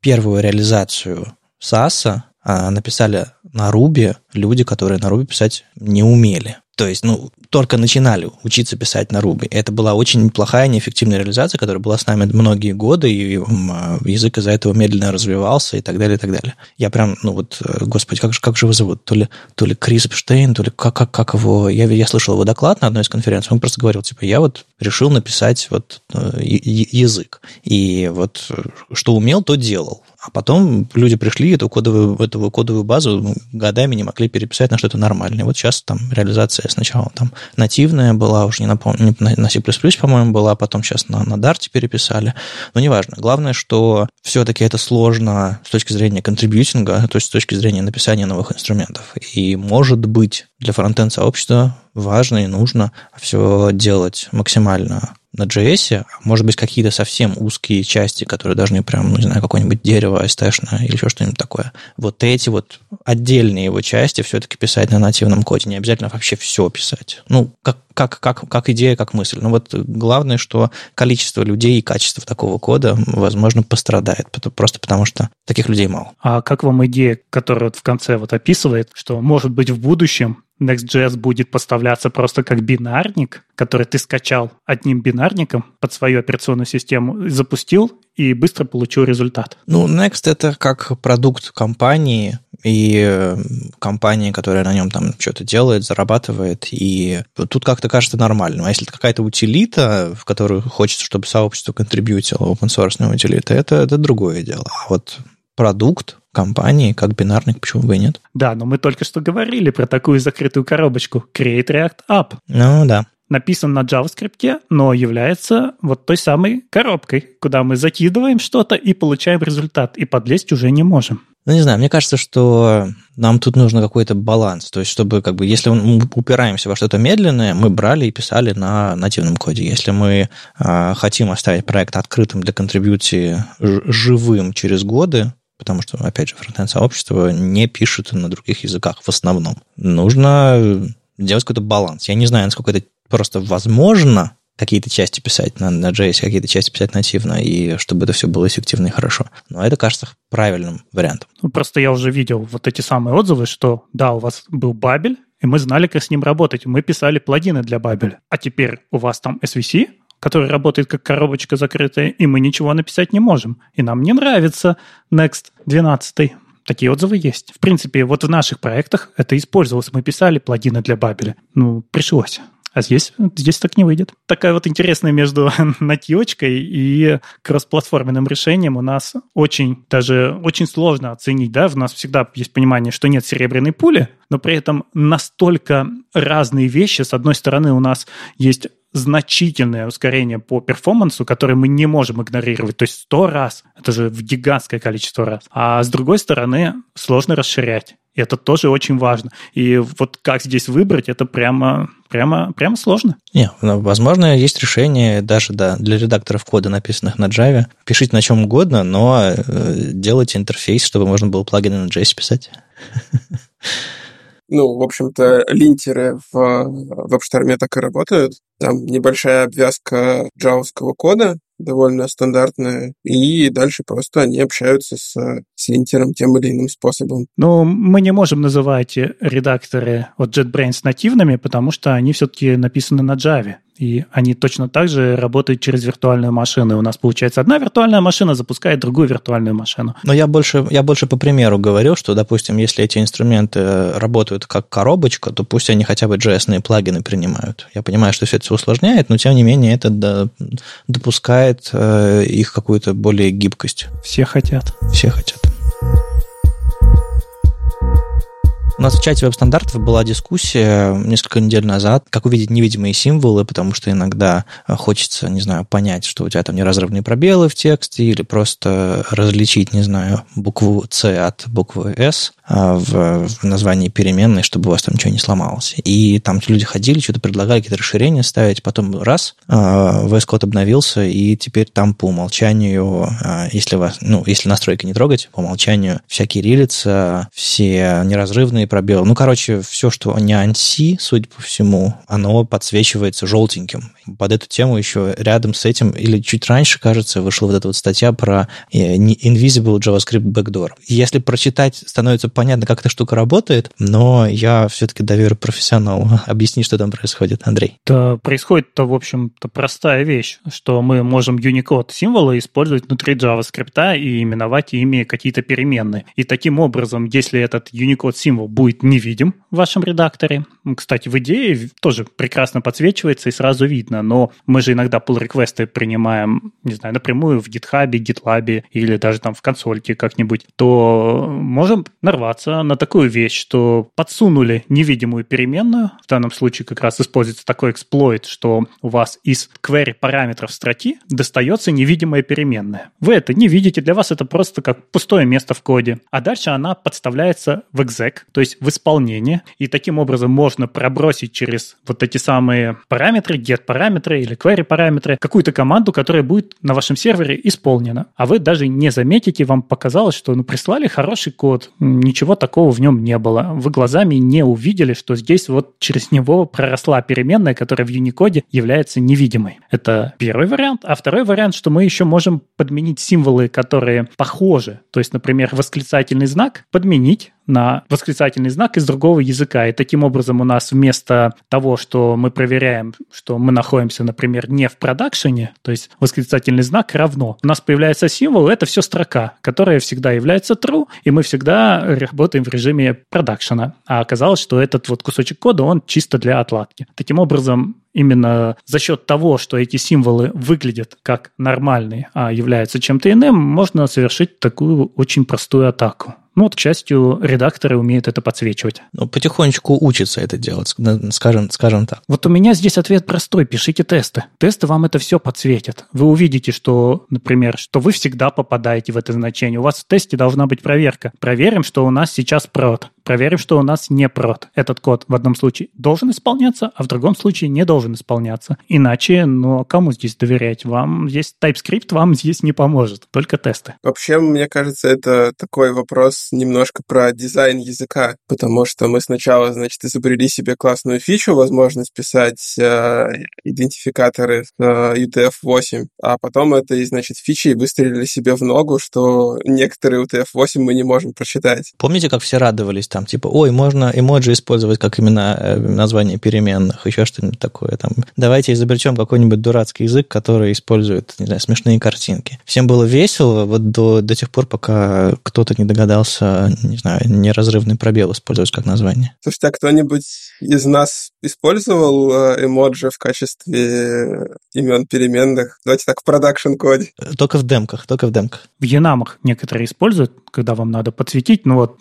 первую реализацию SAS написали на Ruby люди, которые на Ruby писать не умели. То есть, ну, только начинали учиться писать на Ruby. Это была очень плохая, неэффективная реализация, которая была с нами многие годы, и язык из-за этого медленно развивался и так далее, и так далее. Я прям, ну вот, э, господи, как же, как же его зовут? То ли, то ли Крис Эпштейн, то ли как, как, как его... Я, я слышал его доклад на одной из конференций, он просто говорил, типа, я вот решил написать вот э, язык. И вот э, что умел, то делал. А потом люди пришли, эту кодовую, эту кодовую базу ну, годами не могли переписать на что-то нормальное. Вот сейчас там реализация сначала там нативная была, уже не, напомню, на C++, по-моему, была, а потом сейчас на, на Dart переписали. Но неважно. Главное, что все-таки это сложно с точки зрения контрибьютинга, то есть с точки зрения написания новых инструментов. И может быть для фронтенд сообщества важно и нужно все делать максимально на JS, а может быть, какие-то совсем узкие части, которые должны прям, ну, не знаю, какое-нибудь дерево ST или еще что-нибудь такое. Вот эти вот отдельные его части все-таки писать на нативном коде. Не обязательно вообще все писать. Ну, как, как, как, как идея, как мысль. Но вот главное, что количество людей и качество такого кода, возможно, пострадает. Просто потому, что таких людей мало. А как вам идея, которая вот в конце вот описывает, что, может быть, в будущем Next.js будет поставляться просто как бинарник, который ты скачал одним бинарником под свою операционную систему, запустил и быстро получил результат. Ну, Next это как продукт компании, и э, компания, которая на нем там что-то делает, зарабатывает, и тут как-то кажется нормальным. А если это какая-то утилита, в которую хочется, чтобы сообщество контрибьютило, open source утилита, это, это другое дело. А вот продукт, компании, как бинарник, почему бы и нет? Да, но мы только что говорили про такую закрытую коробочку Create React App. Ну да. Написан на JavaScript, но является вот той самой коробкой, куда мы закидываем что-то и получаем результат, и подлезть уже не можем. Ну, не знаю, мне кажется, что нам тут нужно какой-то баланс. То есть, чтобы, как бы, если мы упираемся во что-то медленное, мы брали и писали на нативном коде. Если мы э, хотим оставить проект открытым для контрибьюции живым через годы, потому что, опять же, фронтенд-сообщество не пишет на других языках в основном. Нужно делать какой-то баланс. Я не знаю, насколько это просто возможно, какие-то части писать на, на JS, какие-то части писать нативно, и чтобы это все было эффективно и хорошо. Но это кажется правильным вариантом. Ну, просто я уже видел вот эти самые отзывы, что да, у вас был Бабель, и мы знали, как с ним работать. Мы писали плагины для Бабеля. А теперь у вас там SVC, который работает как коробочка закрытая, и мы ничего написать не можем. И нам не нравится Next 12. Такие отзывы есть. В принципе, вот в наших проектах это использовалось. Мы писали плагины для Бабеля. Ну, пришлось. А здесь, здесь так не выйдет. Такая вот интересная между [laughs] нативочкой и кроссплатформенным решением у нас очень, даже очень сложно оценить, да, у нас всегда есть понимание, что нет серебряной пули, но при этом настолько разные вещи. С одной стороны, у нас есть значительное ускорение по перформансу, которое мы не можем игнорировать. То есть сто раз, это же в гигантское количество раз. А с другой стороны, сложно расширять. И это тоже очень важно. И вот как здесь выбрать, это прямо, прямо, прямо сложно. Не, ну, возможно, есть решение даже да, для редакторов кода, написанных на Java. Пишите на чем угодно, но э, делайте интерфейс, чтобы можно было плагины на JS писать. [laughs] Ну, в общем-то, линтеры в WebStorm так и работают. Там небольшая обвязка джавовского кода, довольно стандартная, и дальше просто они общаются с, с линтером тем или иным способом. Но мы не можем называть редакторы от JetBrains нативными, потому что они все-таки написаны на Java. И они точно так же работают через виртуальную машину. У нас получается одна виртуальная машина запускает другую виртуальную машину. Но я больше, я больше по примеру говорил, что, допустим, если эти инструменты работают как коробочка, то пусть они хотя бы JS плагины принимают. Я понимаю, что все это усложняет, но тем не менее это допускает э, их какую-то более гибкость. Все хотят. Все хотят. У нас в чате веб-стандартов была дискуссия несколько недель назад, как увидеть невидимые символы, потому что иногда хочется, не знаю, понять, что у тебя там неразрывные пробелы в тексте, или просто различить, не знаю, букву C от буквы S а, в, в названии переменной, чтобы у вас там ничего не сломалось. И там люди ходили, что-то предлагали, какие-то расширения ставить, потом раз, а, VS Code обновился, и теперь там по умолчанию, если вас, ну, если настройки не трогать, по умолчанию вся кириллица, все неразрывные пробелы, ну, короче, все, что не ANSI, судя по всему, оно подсвечивается желтеньким. Под эту тему еще рядом с этим, или чуть раньше, кажется, вышла вот эта вот статья про э, Invisible JavaScript Backdoor. Если прочитать, становится понятно, как эта штука работает, но я все-таки доверю профессионалу. [laughs] Объясни, что там происходит, Андрей. Да, происходит-то, в общем-то, простая вещь, что мы можем Unicode символы использовать внутри JavaScript и именовать ими какие-то переменные. И таким образом, если этот Unicode символ будет невидим в вашем редакторе, кстати, в идее тоже прекрасно подсвечивается и сразу видно, но мы же иногда pull реквесты принимаем, не знаю, напрямую в GitHub, GitLab или даже там в консольке как-нибудь, то можем нарваться на такую вещь, что подсунули невидимую переменную, в данном случае как раз используется такой эксплойт, что у вас из query параметров строки достается невидимая переменная. Вы это не видите, для вас это просто как пустое место в коде. А дальше она подставляется в exec, то есть в исполнение, и таким образом можно пробросить через вот эти самые параметры, get параметры или query параметры, какую-то команду, которая будет на вашем сервере исполнена. А вы даже не заметите, вам показалось, что ну, прислали хороший код, ничего такого в нем не было. Вы глазами не увидели, что здесь вот через него проросла переменная, которая в Unicode является невидимой. Это первый вариант. А второй вариант, что мы еще можем подменить символы, которые похожи. То есть, например, восклицательный знак подменить на восклицательный знак из другого языка. И таким образом у нас вместо того, что мы проверяем, что мы находимся, например, не в продакшене, то есть восклицательный знак равно, у нас появляется символ, это все строка, которая всегда является true, и мы всегда работаем в режиме продакшена. А оказалось, что этот вот кусочек кода, он чисто для отладки. Таким образом, именно за счет того, что эти символы выглядят как нормальные, а являются чем-то иным, можно совершить такую очень простую атаку. Ну, вот, к счастью, редакторы умеют это подсвечивать. Ну, потихонечку учатся это делать, скажем, скажем так. Вот у меня здесь ответ простой. Пишите тесты. Тесты вам это все подсветят. Вы увидите, что, например, что вы всегда попадаете в это значение. У вас в тесте должна быть проверка. Проверим, что у нас сейчас прод. Проверим, что у нас не прод. Этот код в одном случае должен исполняться, а в другом случае не должен исполняться. Иначе, ну, а кому здесь доверять? Вам здесь TypeScript вам здесь не поможет, только тесты. Вообще, мне кажется, это такой вопрос немножко про дизайн языка, потому что мы сначала, значит, изобрели себе классную фичу, возможность писать э, идентификаторы э, UTF-8, а потом этой, значит, фичей выстрелили себе в ногу, что некоторые UTF-8 мы не можем прочитать. Помните, как все радовались там, типа, ой, можно эмоджи использовать как именно э, название переменных, еще что-нибудь такое. Там, давайте изобретем какой-нибудь дурацкий язык, который использует, не знаю, смешные картинки. Всем было весело вот до, до тех пор, пока кто-то не догадался, не знаю, неразрывный пробел использовать как название. Слушайте, а кто-нибудь из нас использовал э, эмоджи в качестве имен переменных? Давайте так, в продакшн-коде. Только в демках, только в демках. В Янамах некоторые используют, когда вам надо подсветить. Ну вот,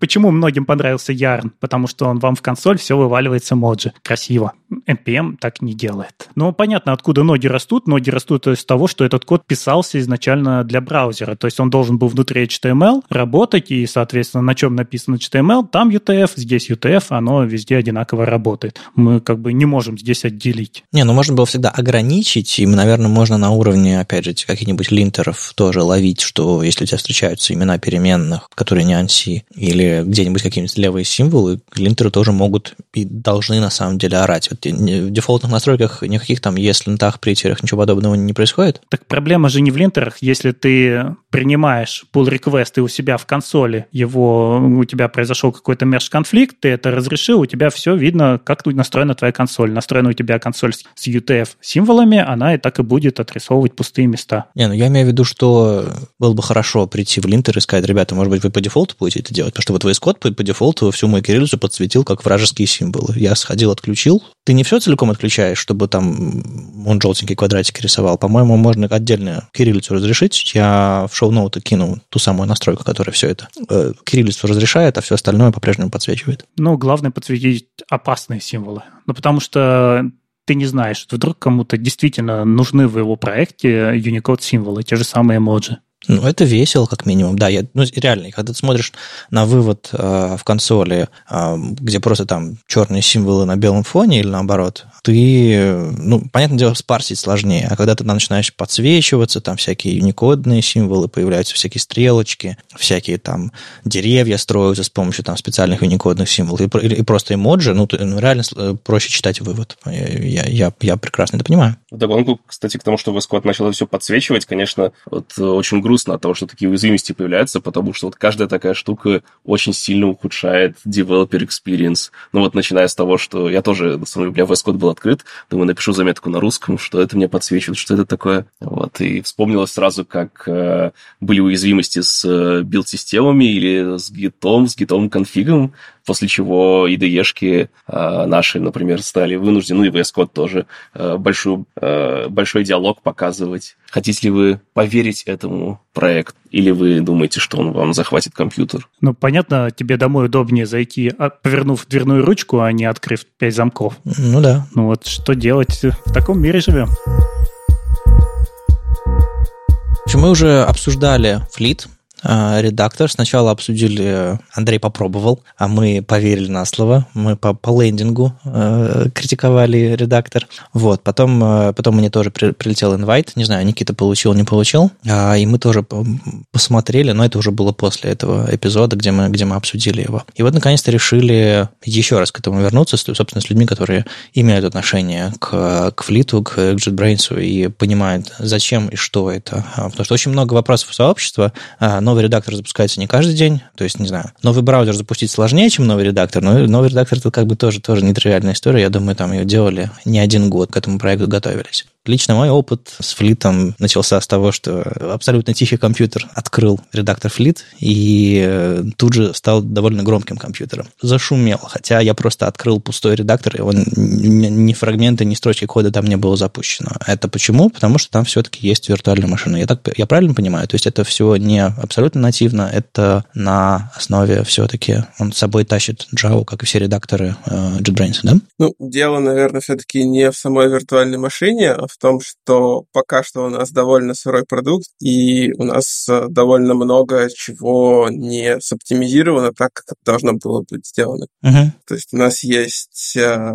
почему многим понравился Yarn? Потому что он вам в консоль все вываливается эмоджи. Красиво. NPM так не делает. Но понятно, откуда ноги растут. Ноги растут из того, что этот код писался изначально для браузера. То есть он должен был внутри HTML работать, и, соответственно, на чем написан HTML, там UTF, здесь UTF, оно везде одинаково работает. Мы как бы не можем здесь отделить. Не, ну можно было всегда ограничить, и, наверное, можно на уровне, опять же, каких-нибудь линтеров тоже ловить, что если у тебя встречаются имена переменных, которые не ANSI, или где-нибудь какие-нибудь левые символы, линтеры тоже могут и должны на самом деле орать. В дефолтных настройках никаких там есть лентах, притерах, ничего подобного не происходит? Так проблема же не в линтерах. Если ты принимаешь pull request и у себя в консоли его, у тебя произошел какой-то меж-конфликт, ты это разрешил, у тебя все видно, как настроена твоя консоль. Настроена у тебя консоль с UTF символами, она и так и будет отрисовывать пустые места. Не, ну я имею в виду, что было бы хорошо прийти в линтер и сказать, ребята, может быть, вы по дефолту будете это делать, потому что вот VS Code по, по дефолту всю мою кириллицу подсветил как вражеские символы. Я сходил, отключил. Ты не все целиком отключаешь, чтобы там он желтенький квадратик рисовал. По-моему, можно отдельно кириллицу разрешить. Я в шоу-ноуты кину ту самую настройку, которая все это э, кириллицу разрешает, а все остальное по-прежнему подсвечивает. Ну, главное подсветить опасные символы. Ну, потому что ты не знаешь, вдруг кому-то действительно нужны в его проекте Unicode символы, те же самые эмоджи. Ну, это весело, как минимум, да. Я, ну, реально, когда ты смотришь на вывод э, в консоли, э, где просто там черные символы на белом фоне или наоборот, ты, ну, понятное дело, спарсить сложнее. А когда ты начинаешь подсвечиваться, там всякие юникодные символы, появляются всякие стрелочки, всякие там деревья строятся с помощью там специальных юникодных символов и, и, и просто эмоджи, ну, ты, ну, реально э, проще читать вывод. Я, я, я прекрасно это понимаю. Вдогонку, кстати, к тому, что VS Code начал все подсвечивать, конечно, вот очень грустно от того, что такие уязвимости появляются, потому что вот каждая такая штука очень сильно ухудшает developer experience. Ну вот начиная с того, что я тоже, на самом деле, у меня VS Code был открыт, думаю, напишу заметку на русском, что это мне подсвечивает, что это такое. Вот, и вспомнилось сразу, как э, были уязвимости с э, билд-системами или с гитом, с гитом конфигом, после чего IDE-шки э, наши, например, стали вынуждены, ну и VS Code тоже, э, большую, э, большой диалог показывать. Хотите ли вы поверить этому проекту, или вы думаете, что он вам захватит компьютер? Ну, понятно, тебе домой удобнее зайти, а, повернув дверную ручку, а не открыв пять замков. Ну да. Ну вот что делать? В таком мире живем. Мы уже обсуждали флит, редактор. Сначала обсудили, Андрей попробовал, а мы поверили на слово. Мы по, по лендингу э, критиковали редактор. Вот, потом, э, потом мне тоже при, прилетел инвайт. Не знаю, Никита получил, не получил. А, и мы тоже посмотрели, но это уже было после этого эпизода, где мы, где мы обсудили его. И вот, наконец-то, решили еще раз к этому вернуться, собственно, с людьми, которые имеют отношение к, к флиту, к JetBrains и понимают, зачем и что это. А, потому что очень много вопросов у сообщества, а, новый редактор запускается не каждый день, то есть, не знаю, новый браузер запустить сложнее, чем новый редактор, но новый редактор это как бы тоже, тоже нетривиальная история, я думаю, там ее делали не один год, к этому проекту готовились. Лично мой опыт с флитом начался с того, что абсолютно тихий компьютер открыл редактор флит и э, тут же стал довольно громким компьютером. Зашумел, хотя я просто открыл пустой редактор, и он ни фрагменты, ни строчки кода там не было запущено. Это почему? Потому что там все-таки есть виртуальная машина. Я, так, я правильно понимаю? То есть это все не абсолютно нативно, это на основе все-таки он с собой тащит Java, как и все редакторы э, JetBrains, да? Ну, дело, наверное, все-таки не в самой виртуальной машине, а в том, что пока что у нас довольно сырой продукт, и у нас э, довольно много чего не соптимизировано так, как это должно было быть сделано. Uh-huh. То есть у нас есть э,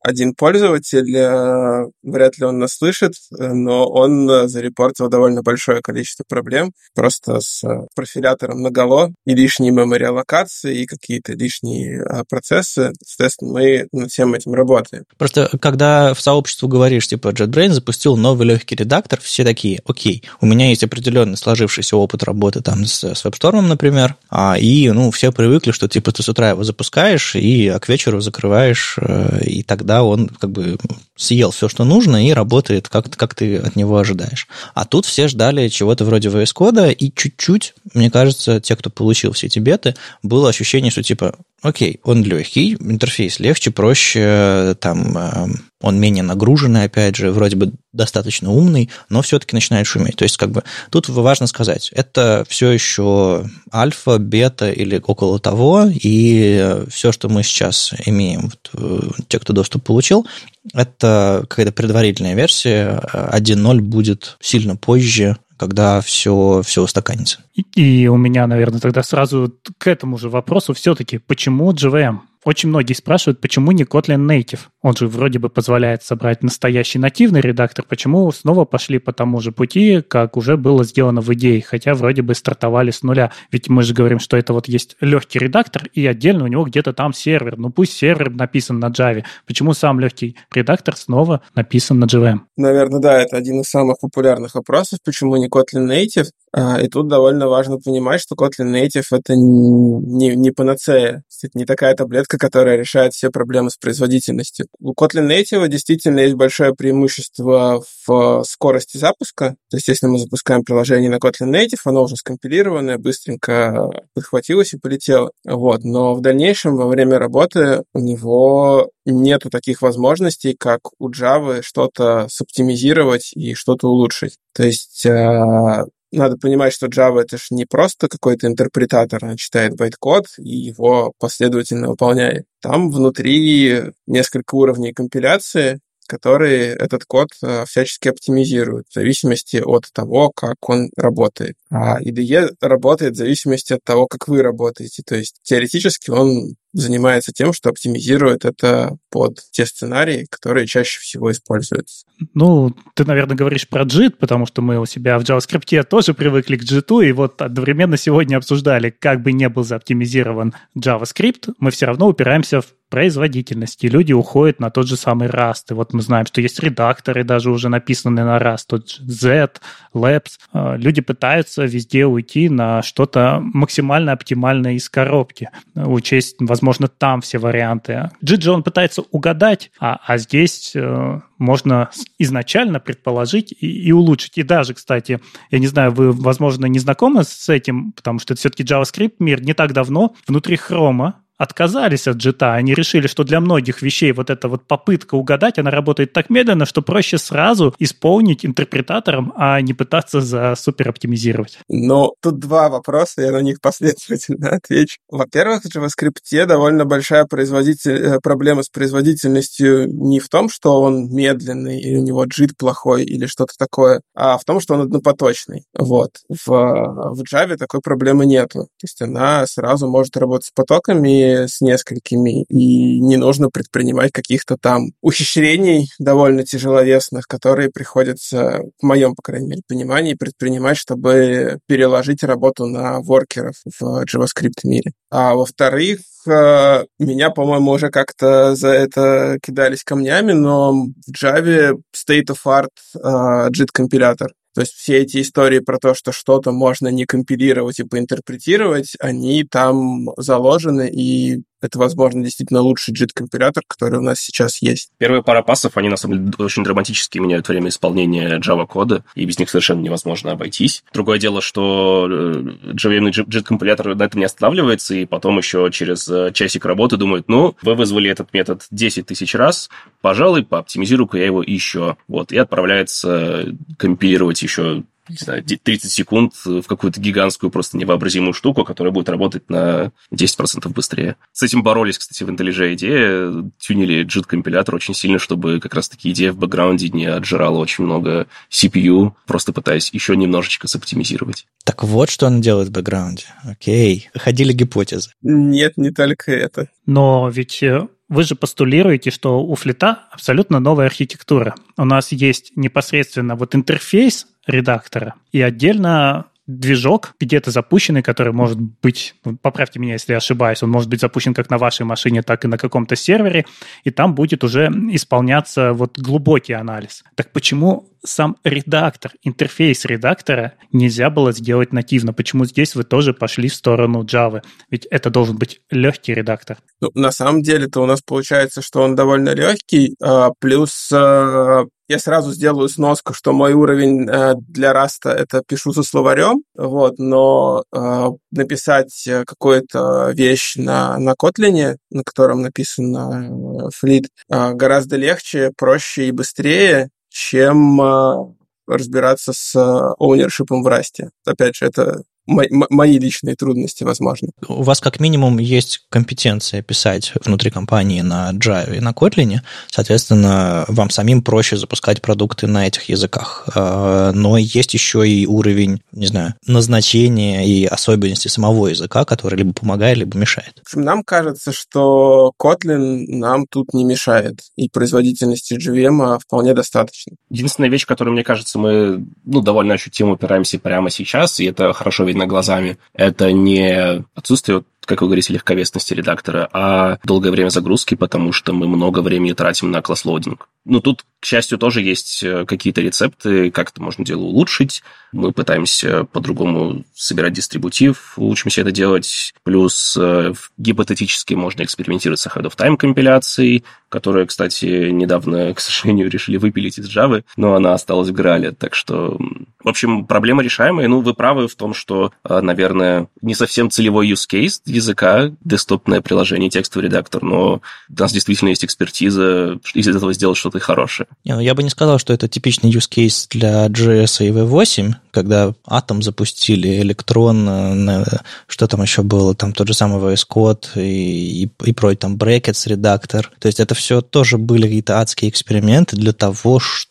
один пользователь, э, вряд ли он нас слышит, но он зарепортил довольно большое количество проблем просто с профилятором наголо и лишние memory аллокации, и какие-то лишние процессы. Соответственно, мы над всем этим работаем. Просто когда в сообществе говоришь, типа, JetBrains запустил новый легкий редактор, все такие, окей, у меня есть определенный сложившийся опыт работы там с, с WebStorm, например, а, и, ну, все привыкли, что, типа, ты с утра его запускаешь, и а к вечеру закрываешь, э, и тогда он, как бы, съел все, что нужно, и работает, как, как ты от него ожидаешь. А тут все ждали чего-то вроде VS Code, и чуть-чуть, мне кажется, те, кто получил все эти беты, было ощущение, что, типа, окей, он легкий, интерфейс легче, проще, там, э, он менее нагруженный, опять же, вроде бы достаточно умный, но все-таки начинает шуметь. То есть, как бы, тут важно сказать, это все еще альфа, бета или около того, и все, что мы сейчас имеем, вот, э, те, кто доступ получил, это какая-то предварительная версия. 1.0 будет сильно позже, когда все, все устаканится. И, у меня, наверное, тогда сразу к этому же вопросу все-таки, почему JVM? Очень многие спрашивают, почему не Kotlin Native? Он же вроде бы позволяет собрать настоящий нативный редактор. Почему снова пошли по тому же пути, как уже было сделано в идее, хотя вроде бы стартовали с нуля? Ведь мы же говорим, что это вот есть легкий редактор, и отдельно у него где-то там сервер. Ну пусть сервер написан на Java. Почему сам легкий редактор снова написан на JVM? Наверное, да, это один из самых популярных вопросов, почему не Kotlin Native. А, и тут довольно важно понимать, что Kotlin Native — это не, не панацея. Это не такая таблетка, которая решает все проблемы с производительностью. У Kotlin Native действительно есть большое преимущество в скорости запуска. То есть если мы запускаем приложение на Kotlin Native, оно уже скомпилированное, быстренько подхватилось и полетело. Вот. Но в дальнейшем, во время работы, у него нету таких возможностей, как у Java что-то соптимизировать и что-то улучшить. То есть а, надо понимать, что Java это же не просто какой-то интерпретатор, он читает байткод и его последовательно выполняет. Там внутри несколько уровней компиляции, которые этот код э, всячески оптимизируют в зависимости от того, как он работает. А IDE работает в зависимости от того, как вы работаете. То есть теоретически он занимается тем, что оптимизирует это под те сценарии, которые чаще всего используются. Ну, ты, наверное, говоришь про JIT, потому что мы у себя в JavaScript тоже привыкли к JIT, и вот одновременно сегодня обсуждали, как бы не был заоптимизирован JavaScript, мы все равно упираемся в производительность, и люди уходят на тот же самый Rust. И вот мы знаем, что есть редакторы даже уже написанные на Rust, тот же Z, Labs. А, люди пытаются везде уйти на что-то максимально оптимальное из коробки, учесть, возможно, там все варианты. Джиджи он пытается угадать, а, а здесь э, можно изначально предположить и, и улучшить. И даже, кстати, я не знаю, вы, возможно, не знакомы с этим, потому что это все-таки JavaScript мир не так давно внутри Chrome отказались от джита. Они решили, что для многих вещей вот эта вот попытка угадать, она работает так медленно, что проще сразу исполнить интерпретатором, а не пытаться за супер оптимизировать. Ну, тут два вопроса, я на них [laughs] последовательно отвечу. Во-первых, в JavaScript довольно большая производитель... Э, проблема с производительностью не в том, что он медленный, или у него джит плохой, или что-то такое, а в том, что он однопоточный. Вот. В, в Java такой проблемы нету. То есть она сразу может работать с потоками, с несколькими, и не нужно предпринимать каких-то там ухищрений довольно тяжеловесных, которые приходится, в моем, по крайней мере, понимании, предпринимать, чтобы переложить работу на воркеров в JavaScript мире. А во-вторых, э, меня, по-моему, уже как-то за это кидались камнями, но в Java state of art uh, JIT-компилятор. То есть все эти истории про то, что что-то можно не компилировать и поинтерпретировать, они там заложены, и это, возможно, действительно лучший JIT-компилятор, который у нас сейчас есть. Первые пара пассов, они, на самом деле, очень драматически меняют время исполнения Java-кода, и без них совершенно невозможно обойтись. Другое дело, что JVM э, JIT-компилятор на этом не останавливается, и потом еще через э, часик работы думает, ну, вы вызвали этот метод 10 тысяч раз, пожалуй, пооптимизирую-ка я его еще. Вот, и отправляется компилировать еще не знаю, 30 секунд в какую-то гигантскую, просто невообразимую штуку, которая будет работать на 10% быстрее. С этим боролись, кстати, в IntelliJ идея, тюнили JIT-компилятор очень сильно, чтобы как раз-таки идея в бэкграунде не отжирала очень много CPU, просто пытаясь еще немножечко соптимизировать. Так вот, что он делает в бэкграунде. Окей. Ходили гипотезы. Нет, не только это. Но ведь э, вы же постулируете, что у флита абсолютно новая архитектура. У нас есть непосредственно вот интерфейс редактора и отдельно движок где-то запущенный, который может быть, ну, поправьте меня, если я ошибаюсь, он может быть запущен как на вашей машине, так и на каком-то сервере, и там будет уже исполняться вот глубокий анализ. Так почему сам редактор, интерфейс редактора нельзя было сделать нативно? Почему здесь вы тоже пошли в сторону Java? Ведь это должен быть легкий редактор. Ну, на самом деле-то у нас получается, что он довольно легкий, а, плюс а, я сразу сделаю сноску, что мой уровень э, для раста это пишу со словарем, вот, но э, написать какую-то вещь на, на Kotlin, на котором написано э, флит, э, гораздо легче, проще и быстрее, чем разбираться с ownership в расте. Опять же, это мои личные трудности, возможно. У вас как минимум есть компетенция писать внутри компании на Java и на Kotlin, соответственно, вам самим проще запускать продукты на этих языках. А, но есть еще и уровень, не знаю, назначения и особенности самого языка, который либо помогает, либо мешает. Нам кажется, что Kotlin нам тут не мешает, и производительности JVM вполне достаточно. Единственная вещь, которую, мне кажется, мы ну, довольно ощутимо упираемся прямо сейчас, и это хорошо видно видно глазами. Это не отсутствие как вы говорите, легковесности редактора, а долгое время загрузки, потому что мы много времени тратим на class loading. Ну, тут, к счастью, тоже есть э, какие-то рецепты, как это можно дело улучшить. Мы пытаемся по-другому собирать дистрибутив, учимся это делать. Плюс э, гипотетически можно экспериментировать с ahead of time компиляцией, которая, кстати, недавно, [laughs] к сожалению, решили выпилить из Java, но она осталась в Грале. Так что, в общем, проблема решаемая. Ну, вы правы в том, что, э, наверное, не совсем целевой use case языка, десктопное приложение, текстовый редактор, но у нас действительно есть экспертиза из этого сделать что-то хорошее. Ну я бы не сказал, что это типичный use case для JS и V8, когда Atom запустили, Electron, что там еще было, там тот же самый VS Code и, и, и прочее, там Brackets редактор. То есть это все тоже были какие-то адские эксперименты для того, чтобы...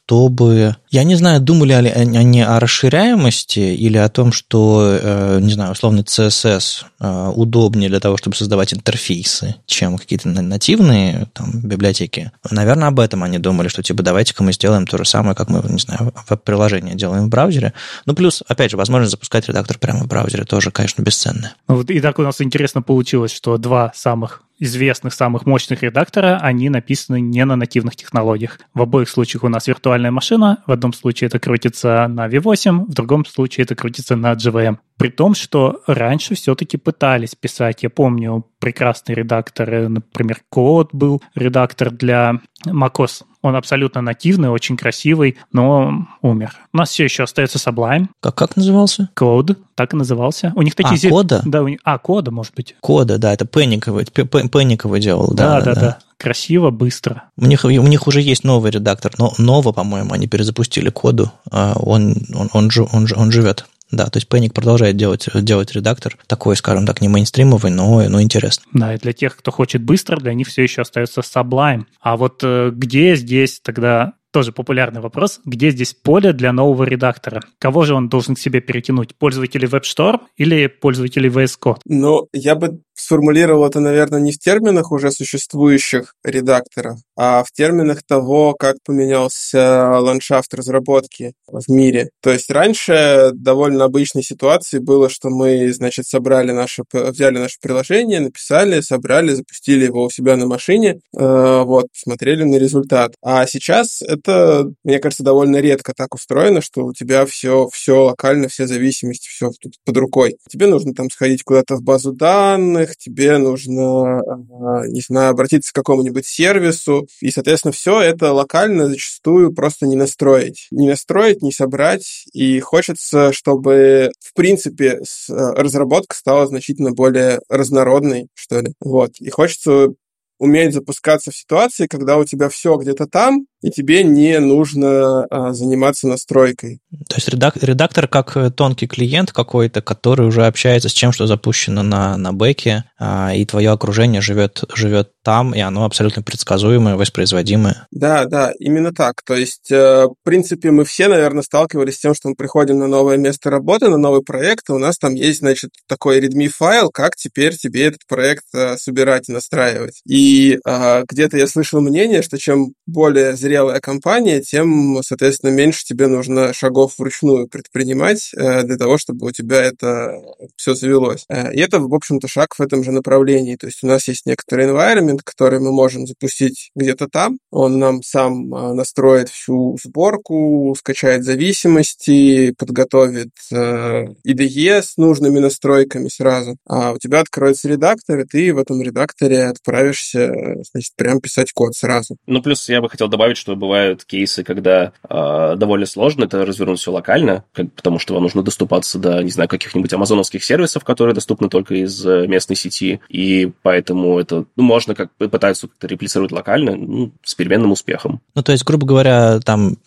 Я не знаю, думали ли они о расширяемости или о том, что, э, не знаю, условно CSS э, удобнее для того, чтобы создавать интерфейсы, чем какие-то нативные там, библиотеки. Наверное, об этом они думали, что типа давайте-ка мы сделаем то же самое, как мы, не знаю, веб-приложение делаем в браузере. Ну, плюс, опять же, возможность запускать редактор прямо в браузере тоже, конечно, бесценная. Ну, вот и так у нас интересно получилось, что два самых известных, самых мощных редактора, они написаны не на нативных технологиях. В обоих случаях у нас виртуальная машина, в одном случае это крутится на V8, в другом случае это крутится на JVM. При том, что раньше все-таки пытались писать, я помню, прекрасные редакторы, например, Code был редактор для macOS. Он абсолютно нативный, очень красивый, но умер. У нас все еще остается Sublime. Как, как назывался? Code, так и назывался. У них такие... А, кода? Да, у них... А, кода, может быть. Кода, да, это Пенниковый, Пенниковый делал. Да, да, да. да. Красиво, быстро. У них, у них уже есть новый редактор, но нового, по-моему, они перезапустили коду. А он, он, он, он, он, он живет. Да, то есть Panic продолжает делать, делать редактор, такой, скажем так, не мейнстримовый, но, но интересный. Да, и для тех, кто хочет быстро, для них все еще остается Sublime. А вот э, где здесь тогда тоже популярный вопрос. Где здесь поле для нового редактора? Кого же он должен к себе перетянуть? Пользователей WebStorm или пользователей VS Code? Ну, я бы сформулировал это, наверное, не в терминах уже существующих редакторов, а в терминах того, как поменялся ландшафт разработки в мире. То есть раньше довольно обычной ситуацией было, что мы, значит, собрали наше, взяли наше приложение, написали, собрали, запустили его у себя на машине, э, вот, смотрели на результат. А сейчас это, мне кажется, довольно редко так устроено, что у тебя все, все локально, все зависимости, все тут под рукой. Тебе нужно там сходить куда-то в базу данных, тебе нужно, а, не знаю, обратиться к какому-нибудь сервису, и, соответственно, все это локально зачастую просто не настроить. Не настроить, не собрать, и хочется, чтобы, в принципе, а, разработка стала значительно более разнородной, что ли. Вот. И хочется уметь запускаться в ситуации, когда у тебя все где-то там, и тебе не нужно а, заниматься настройкой. То есть редак, редактор как э, тонкий клиент какой-то, который уже общается с чем, что запущено на, на бэке, а, и твое окружение живет, живет там, и оно абсолютно предсказуемое, воспроизводимое. Да, да, именно так. То есть, э, в принципе, мы все, наверное, сталкивались с тем, что мы приходим на новое место работы, на новый проект, и у нас там есть, значит, такой readme-файл, как теперь тебе этот проект э, собирать и настраивать. И а, где-то я слышал мнение, что чем более зрелый зрелая компания, тем, соответственно, меньше тебе нужно шагов вручную предпринимать э, для того, чтобы у тебя это все завелось. Э, и это, в общем-то, шаг в этом же направлении. То есть у нас есть некоторый environment, который мы можем запустить где-то там. Он нам сам э, настроит всю сборку, скачает зависимости, подготовит IDE с нужными настройками сразу. А у тебя откроется редактор, и ты в этом редакторе отправишься, значит, прям писать код сразу. Ну, плюс я бы хотел добавить, что бывают кейсы, когда э, довольно сложно это развернуть все локально, как, потому что вам нужно доступаться до, не знаю, каких-нибудь амазоновских сервисов, которые доступны только из э, местной сети, и поэтому это ну, можно как пытаются как-то реплицировать локально ну, с переменным успехом. Ну, то есть, грубо говоря, там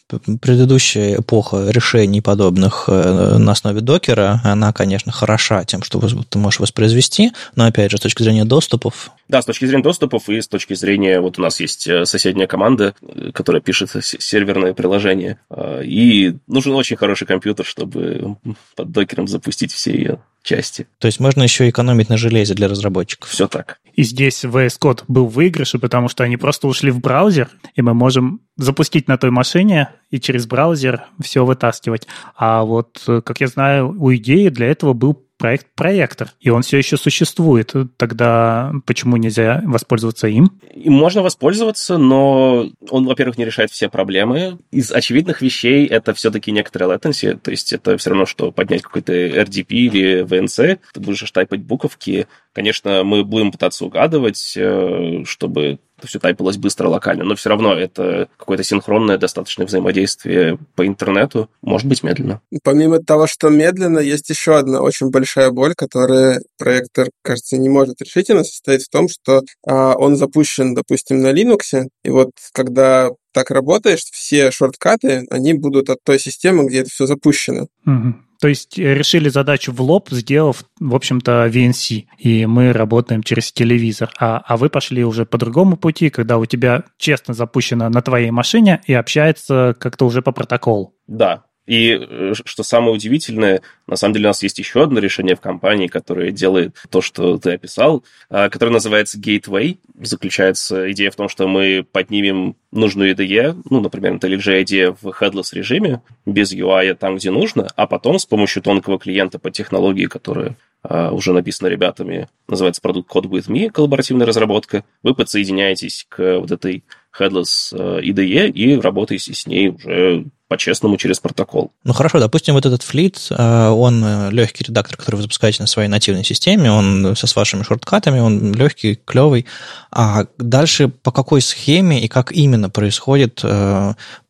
предыдущая эпоха решений подобных э, на основе докера, она, конечно, хороша тем, что ты можешь воспроизвести, но, опять же, с точки зрения доступов... Да, с точки зрения доступов и с точки зрения... Вот у нас есть э, соседняя команда, э, которая пишет серверное приложение, и нужен очень хороший компьютер, чтобы под докером запустить все ее части. То есть можно еще экономить на железе для разработчиков. Все так. И здесь VS Code был в выигрыше, потому что они просто ушли в браузер, и мы можем запустить на той машине и через браузер все вытаскивать. А вот, как я знаю, у идеи для этого был проект проектор, и он все еще существует. Тогда почему нельзя воспользоваться им? Им можно воспользоваться, но он, во-первых, не решает все проблемы. Из очевидных вещей это все-таки некоторая latency, то есть это все равно, что поднять какой-то RDP или VNC, ты будешь тайпать буковки. Конечно, мы будем пытаться угадывать, э, чтобы все тайпилось быстро локально, но все равно это какое-то синхронное достаточное взаимодействие по интернету, может быть медленно. Помимо того, что медленно, есть еще одна очень большая боль, которую проектор, кажется, не может решить, она состоит в том, что а, он запущен, допустим, на Linux, и вот когда так работаешь, все шорткаты, они будут от той системы, где это все запущено. Угу. То есть э, решили задачу в лоб, сделав, в общем-то, VNC, и мы работаем через телевизор. А, а вы пошли уже по другому пути, когда у тебя честно запущено на твоей машине и общается как-то уже по протоколу. Да, и э, что самое удивительное, на самом деле у нас есть еще одно решение в компании, которое делает то, что ты описал, а, которое называется Gateway. Заключается идея в том, что мы поднимем нужную IDE, ну, например, IntelliJ IDE в headless режиме, без UI там, где нужно, а потом с помощью тонкого клиента по технологии, которая а, уже написана ребятами, называется продукт Code with Me, коллаборативная разработка, вы подсоединяетесь к вот этой headless э, IDE и работаете с ней уже по-честному через протокол. Ну хорошо, допустим, вот этот флит, э, он э, легкий редактор, который вы запускаете на своей нативной системе, он со с вашими шорткатами, он легкий, клевый. А дальше по какой схеме и как именно происходит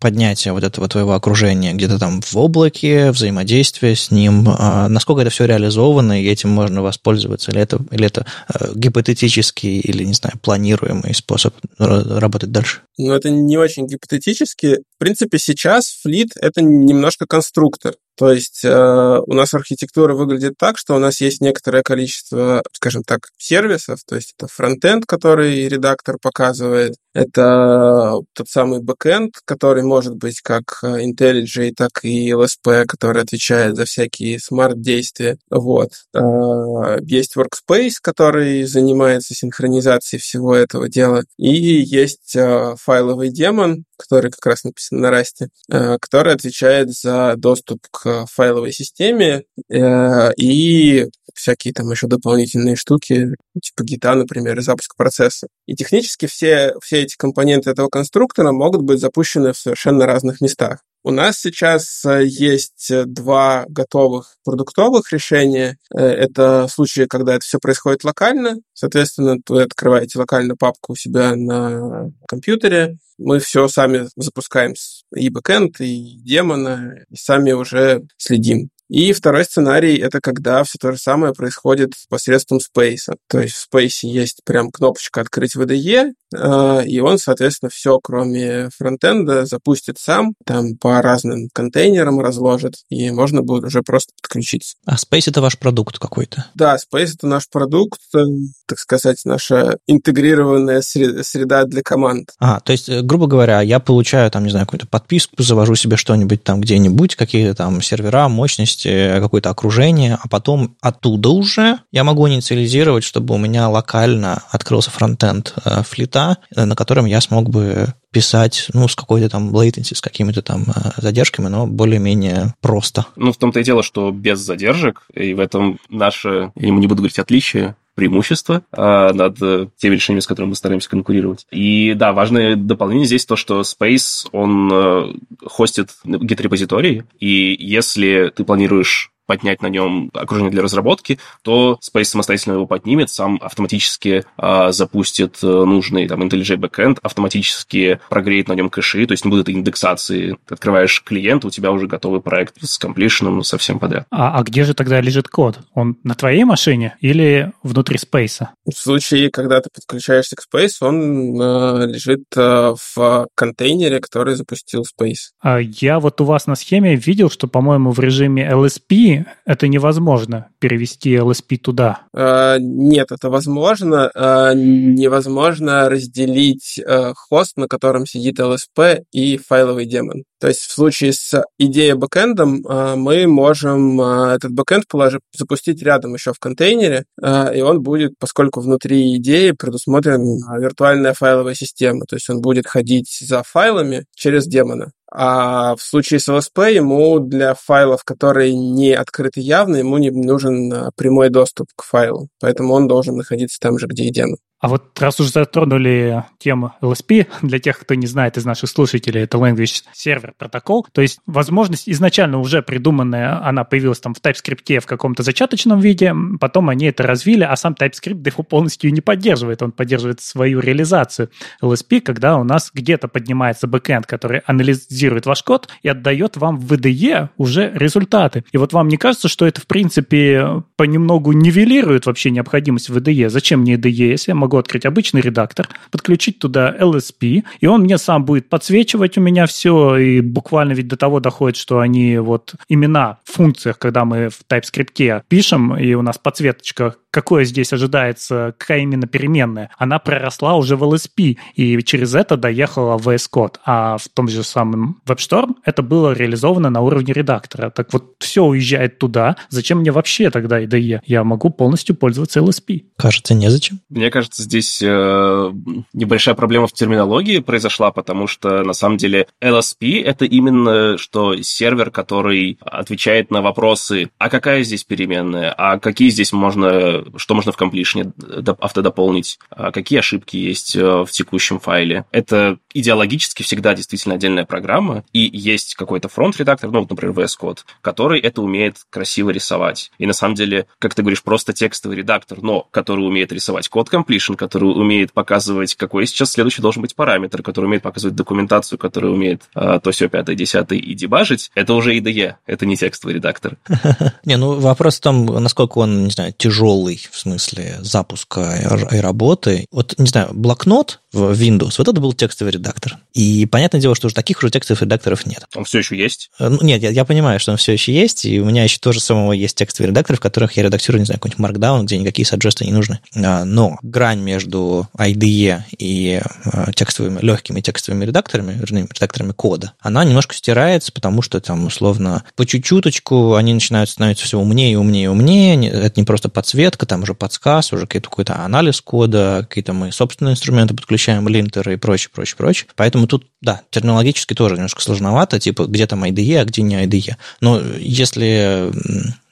поднятие вот этого твоего окружения? Где-то там в облаке, взаимодействие с ним? Насколько это все реализовано, и этим можно воспользоваться? Или это, или это гипотетический или, не знаю, планируемый способ работать дальше? Но это не очень гипотетически. В принципе, сейчас Fleet — это немножко конструктор. То есть э, у нас архитектура выглядит так, что у нас есть некоторое количество, скажем так, сервисов. То есть это фронтенд, который редактор показывает. Это тот самый бэкенд, который может быть как IntelliJ, так и LSP, который отвечает за всякие смарт-действия. Вот. Э, есть Workspace, который занимается синхронизацией всего этого дела. И есть э, файловый демон, который как раз написан на Rust'е, э, который отвечает за доступ к файловой системе э, и всякие там еще дополнительные штуки, типа гита, например, и запуск процесса. И технически все, все эти компоненты этого конструктора могут быть запущены в совершенно разных местах. У нас сейчас э, есть два готовых продуктовых решения. Это случаи, когда это все происходит локально. Соответственно, вы открываете локально папку у себя на компьютере, мы все сами запускаем и бэкэнд, и демона, и сами уже следим. И второй сценарий — это когда все то же самое происходит посредством Space. То есть в Space есть прям кнопочка «Открыть VDE», а, и он, соответственно, все, кроме фронтенда, запустит сам, там по разным контейнерам разложит, и можно будет уже просто подключиться. А Space — это ваш продукт какой-то? Да, Space — это наш продукт, э, так сказать, наша интегрированная среда для команд. А, то есть, э, грубо говоря, я получаю, там, не знаю, какую-то подписку, завожу себе что-нибудь там где-нибудь, какие-то там сервера, мощности, какое-то окружение, а потом оттуда уже я могу инициализировать, чтобы у меня локально открылся фронтенд э, флита, э, на котором я смог бы писать, ну, с какой-то там latency, с какими-то там э, задержками, но более-менее просто. Ну, в том-то и дело, что без задержек, и в этом наше, я не буду говорить отличие, преимущество а, над э, теми решениями, с которыми мы стараемся конкурировать. И да, важное дополнение здесь то, что Space, он хостит гид-репозиторий, и если ты планируешь поднять на нем окружение для разработки, то Space самостоятельно его поднимет, сам автоматически а, запустит э, нужный там IntelliJ backend, автоматически прогреет на нем кэши, то есть не будет индексации. Ты открываешь клиент, у тебя уже готовый проект с комплишеном совсем подряд. А, а где же тогда лежит код? Он на твоей машине или внутри Space? В случае, когда ты подключаешься к Space, он э, лежит э, в контейнере, который запустил Space. А я вот у вас на схеме видел, что, по-моему, в режиме LSP это невозможно перевести LSP туда. Э, нет, это возможно. Э, невозможно разделить э, хост, на котором сидит LSP и файловый демон. То есть в случае с идеей бэкэндом э, мы можем этот бэкэнд положить, запустить рядом еще в контейнере, и он будет, поскольку внутри идеи предусмотрена виртуальная файловая система, то есть он будет ходить за файлами через демона. А в случае с LSP ему для файлов, которые не открыты явно, ему не нужен прямой доступ к файлу. Поэтому он должен находиться там же, где и демон. А вот раз уже затронули тему LSP, для тех, кто не знает из наших слушателей, это Language Server Protocol, то есть возможность изначально уже придуманная, она появилась там в TypeScript в каком-то зачаточном виде, потом они это развили, а сам TypeScript его полностью не поддерживает, он поддерживает свою реализацию LSP, когда у нас где-то поднимается бэкэнд, который анализирует ваш код и отдает вам в VDE уже результаты. И вот вам не кажется, что это, в принципе, понемногу нивелирует вообще необходимость VDE? Зачем мне IDE, если я могу могу открыть обычный редактор, подключить туда LSP, и он мне сам будет подсвечивать у меня все, и буквально ведь до того доходит, что они вот имена в функциях, когда мы в TypeScript пишем, и у нас подсветочка какое здесь ожидается, какая именно переменная, она проросла уже в LSP, и через это доехала в VS Code. А в том же самом WebStorm это было реализовано на уровне редактора. Так вот, все уезжает туда. Зачем мне вообще тогда IDE? Я могу полностью пользоваться LSP. Кажется, незачем. Мне кажется, здесь э, небольшая проблема в терминологии произошла, потому что на самом деле LSP это именно что сервер, который отвечает на вопросы, а какая здесь переменная, а какие здесь можно что можно в комплишне автодополнить, а какие ошибки есть э, в текущем файле. Это идеологически всегда действительно отдельная программа, и есть какой-то фронт-редактор, ну, вот, например, VS Code, который это умеет красиво рисовать. И на самом деле, как ты говоришь, просто текстовый редактор, но который умеет рисовать код completion, который умеет показывать, какой сейчас следующий должен быть параметр, который умеет показывать документацию, который умеет а, то все пятое, десятое и дебажить, это уже IDE, это не текстовый редактор. [laughs] Не, ну вопрос в том, насколько он, не знаю, тяжелый в смысле запуска и работы. Вот, не знаю, блокнот в Windows, вот это был текстовый редактор. И понятное дело, что уже таких уже текстовых редакторов нет. Он все еще есть? Э, ну, нет, я, я понимаю, что он все еще есть, и у меня еще тоже самого есть текстовые редакторы, в которых я редактирую, не знаю, какой-нибудь Markdown, где никакие саджесты не нужны. А, но грань между IDE и э, текстовыми, легкими текстовыми редакторами, вернее, редакторами кода, она немножко стирается, потому что там, условно, по чуть-чуточку они начинают становиться все умнее и умнее и умнее. Это не просто подсветка, там уже подсказ, уже какой-то анализ кода, какие-то мы собственные инструменты подключаем, линтеры и прочее, прочее, прочее. Поэтому тут, да, терминологически тоже немножко сложновато, типа, где там IDE, а где не IDE. Но если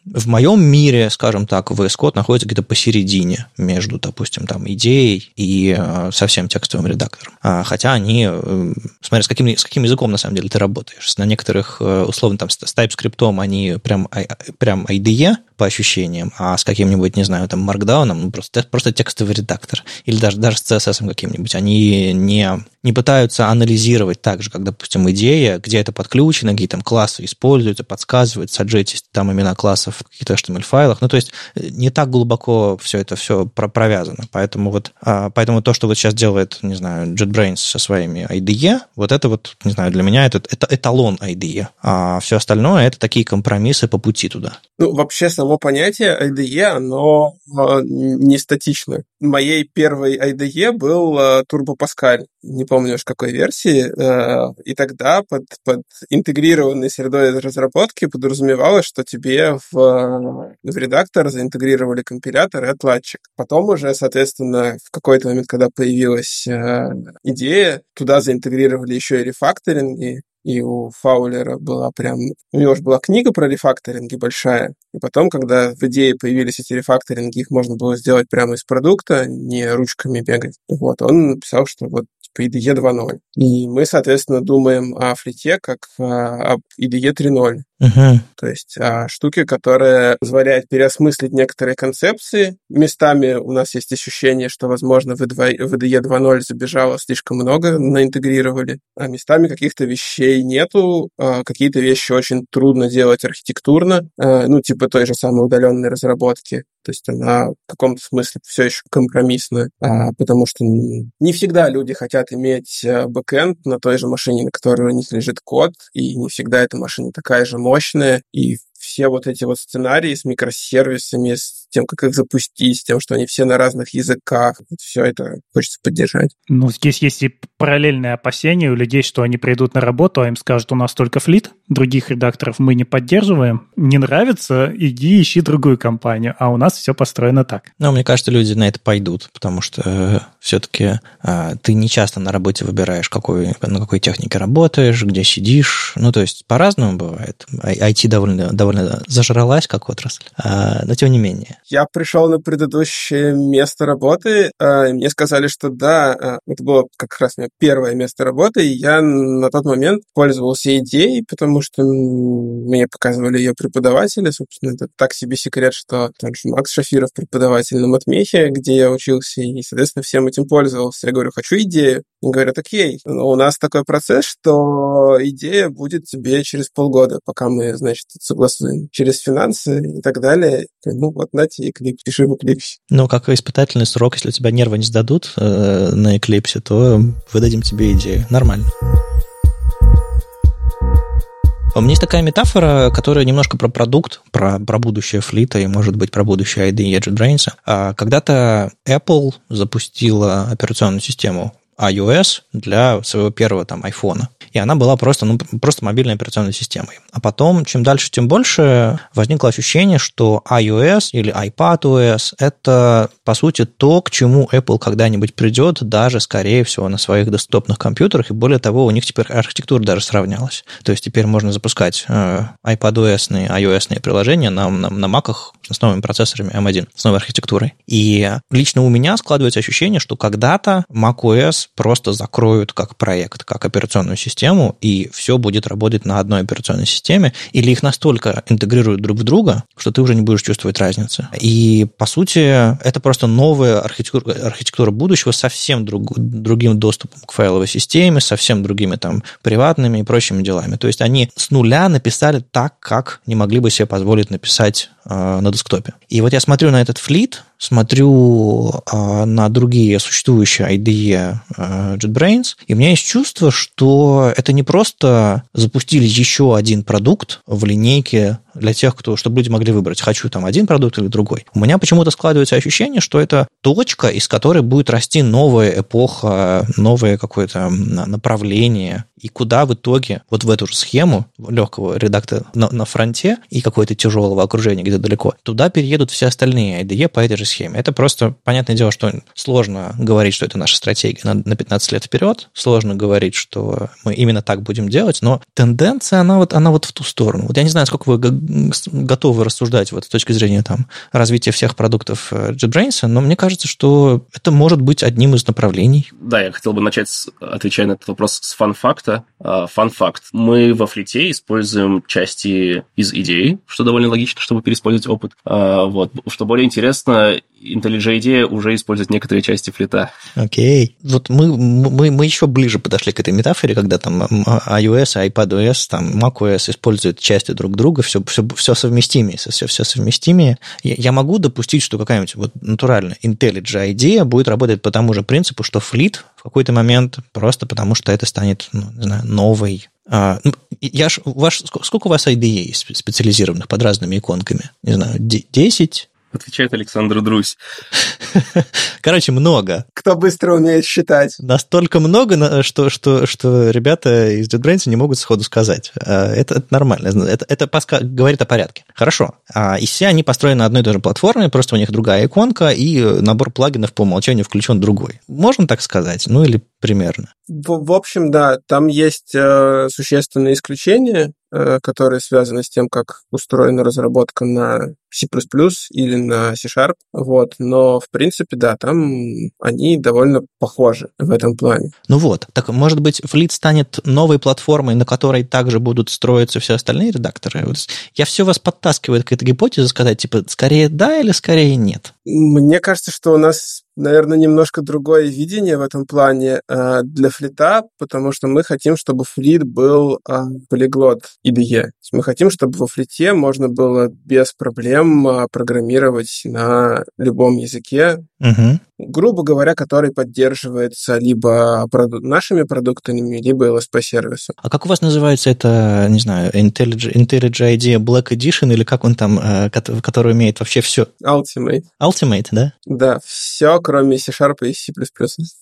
в моем мире, скажем так, VS Code находится где-то посередине между, допустим, там, идеей и э, совсем текстовым редактором. А, хотя они, э, смотря с каким, с каким языком, на самом деле, ты работаешь. На некоторых, э, условно, там, с TypeScript они прям, прям IDE, по ощущениям, а с каким-нибудь, не знаю, там, Markdown, ну, просто, просто текстовый редактор, или даже, даже с CSS каким-нибудь, они не, не пытаются анализировать так же, как, допустим, идея, где это подключено, какие там классы используются, подсказывают, саджетесь там имена классов в каких-то HTML-файлах. Ну, то есть э, не так глубоко все это все провязано. Поэтому вот, а, поэтому то, что вот сейчас делает, не знаю, JetBrains со своими IDE, вот это вот, не знаю, для меня это, это эталон IDE. А все остальное это такие компромиссы по пути туда. Ну, вообще, само понятие IDE, оно э, не статично. Моей первой IDE был э, Turbo Pascal. Не помню уж какой версии. Э, и тогда под, под интегрированной средой разработки подразумевалось, что тебе в, в редактор заинтегрировали компилятор и отладчик. Потом уже, соответственно, в какой-то момент, когда появилась идея, туда заинтегрировали еще и рефакторинги, и у Фаулера была прям... У него же была книга про рефакторинги большая, и потом, когда в идее появились эти рефакторинги, их можно было сделать прямо из продукта, не ручками бегать. Вот, он написал, что вот типа IDE 2.0. И мы, соответственно, думаем о флите как об IDE 3.0. Угу. То есть а, штуки, которые позволяют переосмыслить некоторые концепции. Местами у нас есть ощущение, что, возможно, в VDE 2.0 забежало слишком много, наинтегрировали, а местами каких-то вещей нету, а, какие-то вещи очень трудно делать архитектурно, а, ну, типа той же самой удаленной разработки. То есть она в каком-то смысле все еще компромиссная, а, потому что не всегда люди хотят иметь э, бэкэнд на той же машине, на которой у них лежит код, и не всегда эта машина такая же мощная, и все вот эти вот сценарии с микросервисами, с тем, как их запустить, с тем, что они все на разных языках, вот все это хочется поддержать. Ну, здесь есть и параллельное опасение у людей, что они придут на работу, а им скажут, у нас только флит, других редакторов мы не поддерживаем. Не нравится, иди ищи другую компанию, а у нас все построено так. Ну, мне кажется, люди на это пойдут, потому что э, все-таки э, ты не часто на работе выбираешь, какой, на какой технике работаешь, где сидишь. Ну, то есть по-разному бывает. IT довольно, довольно зажралась как отрасль, э, но тем не менее. Я пришел на предыдущее место работы, и мне сказали, что да, э, это было как раз мое первое место работы, и я на тот момент пользовался идеей, потому что мне показывали ее преподаватели. Собственно, это так себе секрет, что также Макс Шафиров преподаватель на Матмехе, где я учился, и, соответственно, всем этим пользовался. Я говорю, хочу идею. И говорят, окей, но у нас такой процесс, что идея будет тебе через полгода, пока мы, значит, согласуем через финансы и так далее. Ну, вот, нате, и клип, пиши в Eclipse. Ну, как испытательный срок, если у тебя нервы не сдадут э, на Eclipse, то выдадим тебе идею. Нормально. У меня есть такая метафора, которая немножко про продукт, про, про будущее флита и, может быть, про будущее ID JetBrains. А когда-то Apple запустила операционную систему iOS для своего первого там айфона и она была просто, ну, просто мобильной операционной системой. А потом, чем дальше, тем больше возникло ощущение, что iOS или iPadOS – это, по сути, то, к чему Apple когда-нибудь придет, даже, скорее всего, на своих десктопных компьютерах, и более того, у них теперь архитектура даже сравнялась. То есть теперь можно запускать э, iPadOS, iOS приложения на, на, на Mac с новыми процессорами M1, с новой архитектурой. И лично у меня складывается ощущение, что когда-то macOS просто закроют как проект, как операционную систему, и все будет работать на одной операционной системе, или их настолько интегрируют друг в друга, что ты уже не будешь чувствовать разницы. И, по сути, это просто новая архитектура, архитектура будущего с совсем друг, другим доступом к файловой системе, совсем другими там приватными и прочими делами. То есть они с нуля написали так, как не могли бы себе позволить написать э, на десктопе. И вот я смотрю на этот флит, смотрю э, на другие существующие IDE э, JetBrains, и у меня есть чувство, что это не просто запустили еще один продукт в линейке для тех, кто, чтобы люди могли выбрать, хочу там один продукт или другой. У меня почему-то складывается ощущение, что это точка, из которой будет расти новая эпоха, новое какое-то направление, и куда в итоге вот в эту же схему легкого редактора на, на фронте и какое-то тяжелого окружения где-то далеко, туда переедут все остальные IDE по этой же схеме. Это просто, понятное дело, что сложно говорить, что это наша стратегия на, на 15 лет вперед, сложно говорить, что мы именно так будем делать, но тенденция, она вот, она вот в ту сторону. Вот я не знаю, сколько вы готовы рассуждать вот с точки зрения там развития всех продуктов э, JetBrains, но мне кажется, что это может быть одним из направлений. Да, я хотел бы начать, с, отвечая на этот вопрос, с фан-факта. А, фан-факт. Мы во флите используем части из идеи, что довольно логично, чтобы переиспользовать опыт. А, вот. Что более интересно, IntelliJ IDEA уже использует некоторые части флита. Окей. Okay. Вот мы, мы, мы еще ближе подошли к этой метафоре, когда там iOS, iPadOS, там macOS используют части друг друга, все, все, все совместимее, все, все совместимее. Я, я могу допустить, что какая-нибудь вот натуральная IntelliJ IDEA будет работать по тому же принципу, что флит в какой-то момент просто потому, что это станет, ну, не знаю, новой а, ну, я ж, ваш, сколько у вас IDE специализированных под разными иконками? Не знаю, 10? Отвечает Александр Друзь. [laughs] Короче, много. Кто быстро умеет считать. Настолько много, что, что, что ребята из JetBrains не могут сходу сказать. А, это, это нормально. Это, это подска- говорит о порядке. Хорошо. А, и все они построены на одной и той же платформе, просто у них другая иконка, и набор плагинов по умолчанию включен другой. Можно так сказать? Ну, или примерно. В, в общем, да, там есть э, существенные исключения, э, которые связаны с тем, как устроена разработка на C++ или на C-Sharp, вот, но, в принципе, да, там они довольно похожи в этом плане. Ну вот, так, может быть, Fleet станет новой платформой, на которой также будут строиться все остальные редакторы? Я все вас подтаскиваю к этой гипотезе сказать, типа, скорее да или скорее нет? Мне кажется, что у нас наверное, немножко другое видение в этом плане э, для флита, потому что мы хотим, чтобы флит был э, полиглот IDE. Мы хотим, чтобы во флите можно было без проблем э, программировать на любом языке, угу. грубо говоря, который поддерживается либо проду- нашими продуктами, либо LSP-сервисом. А как у вас называется это, не знаю, IntelliJ, IntelliJ IDEA Black Edition, или как он там, э, который умеет вообще все? Ultimate. Ultimate, да? Да, все, кроме C-Sharp и C++.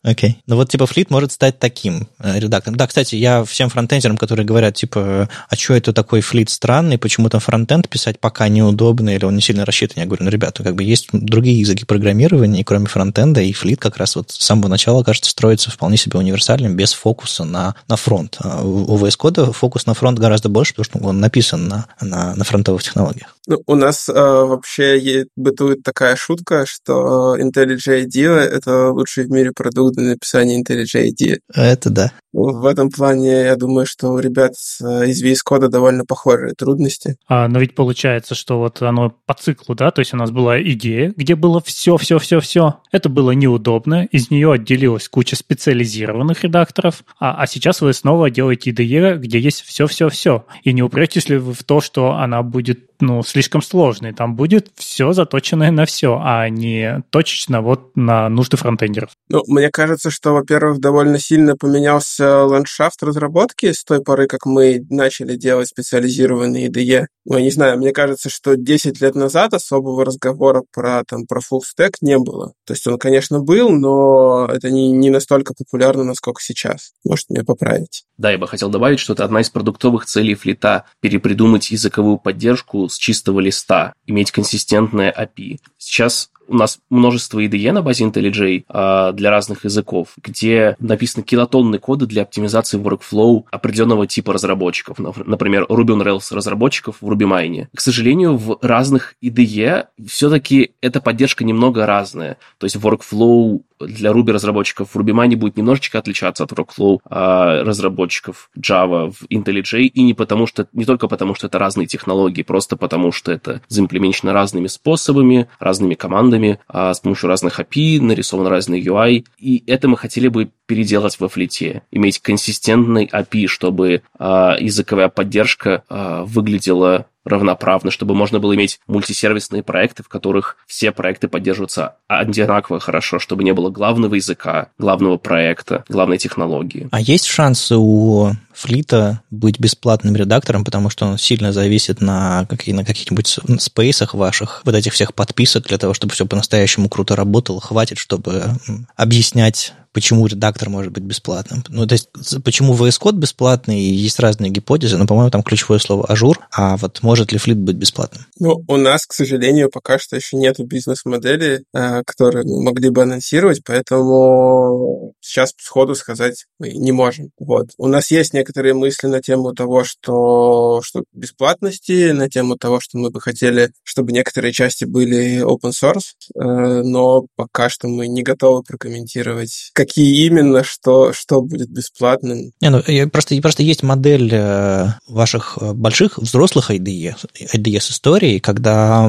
Окей. Okay. Ну вот типа Fleet может стать таким э, редактором. Да, кстати, я всем фронтендерам, которые говорят, типа, а что это такой Fleet странный, почему там фронтенд писать пока неудобно, или он не сильно рассчитан, я говорю, ну, ребята, как бы есть другие языки программирования, кроме фронтенда, и Fleet как раз вот с самого начала, кажется, строится вполне себе универсальным, без фокуса на, на фронт. А у VS Code фокус на фронт гораздо больше, потому что он написан на, на, на фронтовых технологиях. Ну, у нас э, вообще бытует такая шутка, что IntelliJ IDEA — это лучший в мире продукт для написания IntelliJ IDEA. Это да. В этом плане я думаю, что у ребят из VS Code довольно похожие трудности. А, но ведь получается, что вот оно по циклу, да, то есть у нас была идея, где было все, все, все, все. Это было неудобно, из нее отделилась куча специализированных редакторов, а, а сейчас вы снова делаете IDE, где есть все, все, все. И не упретесь ли вы в то, что она будет ну, слишком сложной. Там будет все заточенное на все, а не точечно вот на нужды фронтендеров. Ну, мне кажется, что, во-первых, довольно сильно поменялся ландшафт разработки с той поры, как мы начали делать специализированные IDE. Ну, я не знаю, мне кажется, что 10 лет назад особого разговора про, там, про full stack не было. То есть он, конечно, был, но это не, не настолько популярно, насколько сейчас. Может, меня поправить. Да, я бы хотел добавить, что это одна из продуктовых целей флита – перепридумать языковую поддержку с чистого листа, иметь консистентное API. Сейчас у нас множество IDE на базе IntelliJ для разных языков, где написаны килотонны коды для оптимизации workflow определенного типа разработчиков. Например, Ruby on Rails разработчиков в RubyMine. К сожалению, в разных IDE все-таки эта поддержка немного разная. То есть workflow для Ruby разработчиков в RubyMine будет немножечко отличаться от workflow а, разработчиков Java в IntelliJ, и не потому что, не только потому, что это разные технологии, просто потому что это заимплементировано разными способами, разными командами, а, с помощью разных API, нарисован разный UI, и это мы хотели бы переделать во флите, иметь консистентный API, чтобы а, языковая поддержка а, выглядела равноправно, чтобы можно было иметь мультисервисные проекты, в которых все проекты поддерживаются одинаково хорошо, чтобы не было главного языка, главного проекта, главной технологии. А есть шансы у Fleet'а быть бесплатным редактором, потому что он сильно зависит на, какие, на каких-нибудь Space'ах ваших, вот этих всех подписок для того, чтобы все по-настоящему круто работало, хватит, чтобы объяснять почему редактор может быть бесплатным. Ну, то есть, почему VS Code бесплатный, есть разные гипотезы, но, по-моему, там ключевое слово Azure, а вот может ли Fleet быть бесплатным? Ну, у нас, к сожалению, пока что еще нет бизнес-модели, э, которые могли бы анонсировать, поэтому сейчас сходу сказать мы не можем. Вот. У нас есть некоторые мысли на тему того, что, что бесплатности, на тему того, что мы бы хотели, чтобы некоторые части были open source, э, но пока что мы не готовы прокомментировать, какие именно, что, что будет бесплатным. Не, ну, просто, просто есть модель э, ваших э, больших взрослых IDE, IDS историй, когда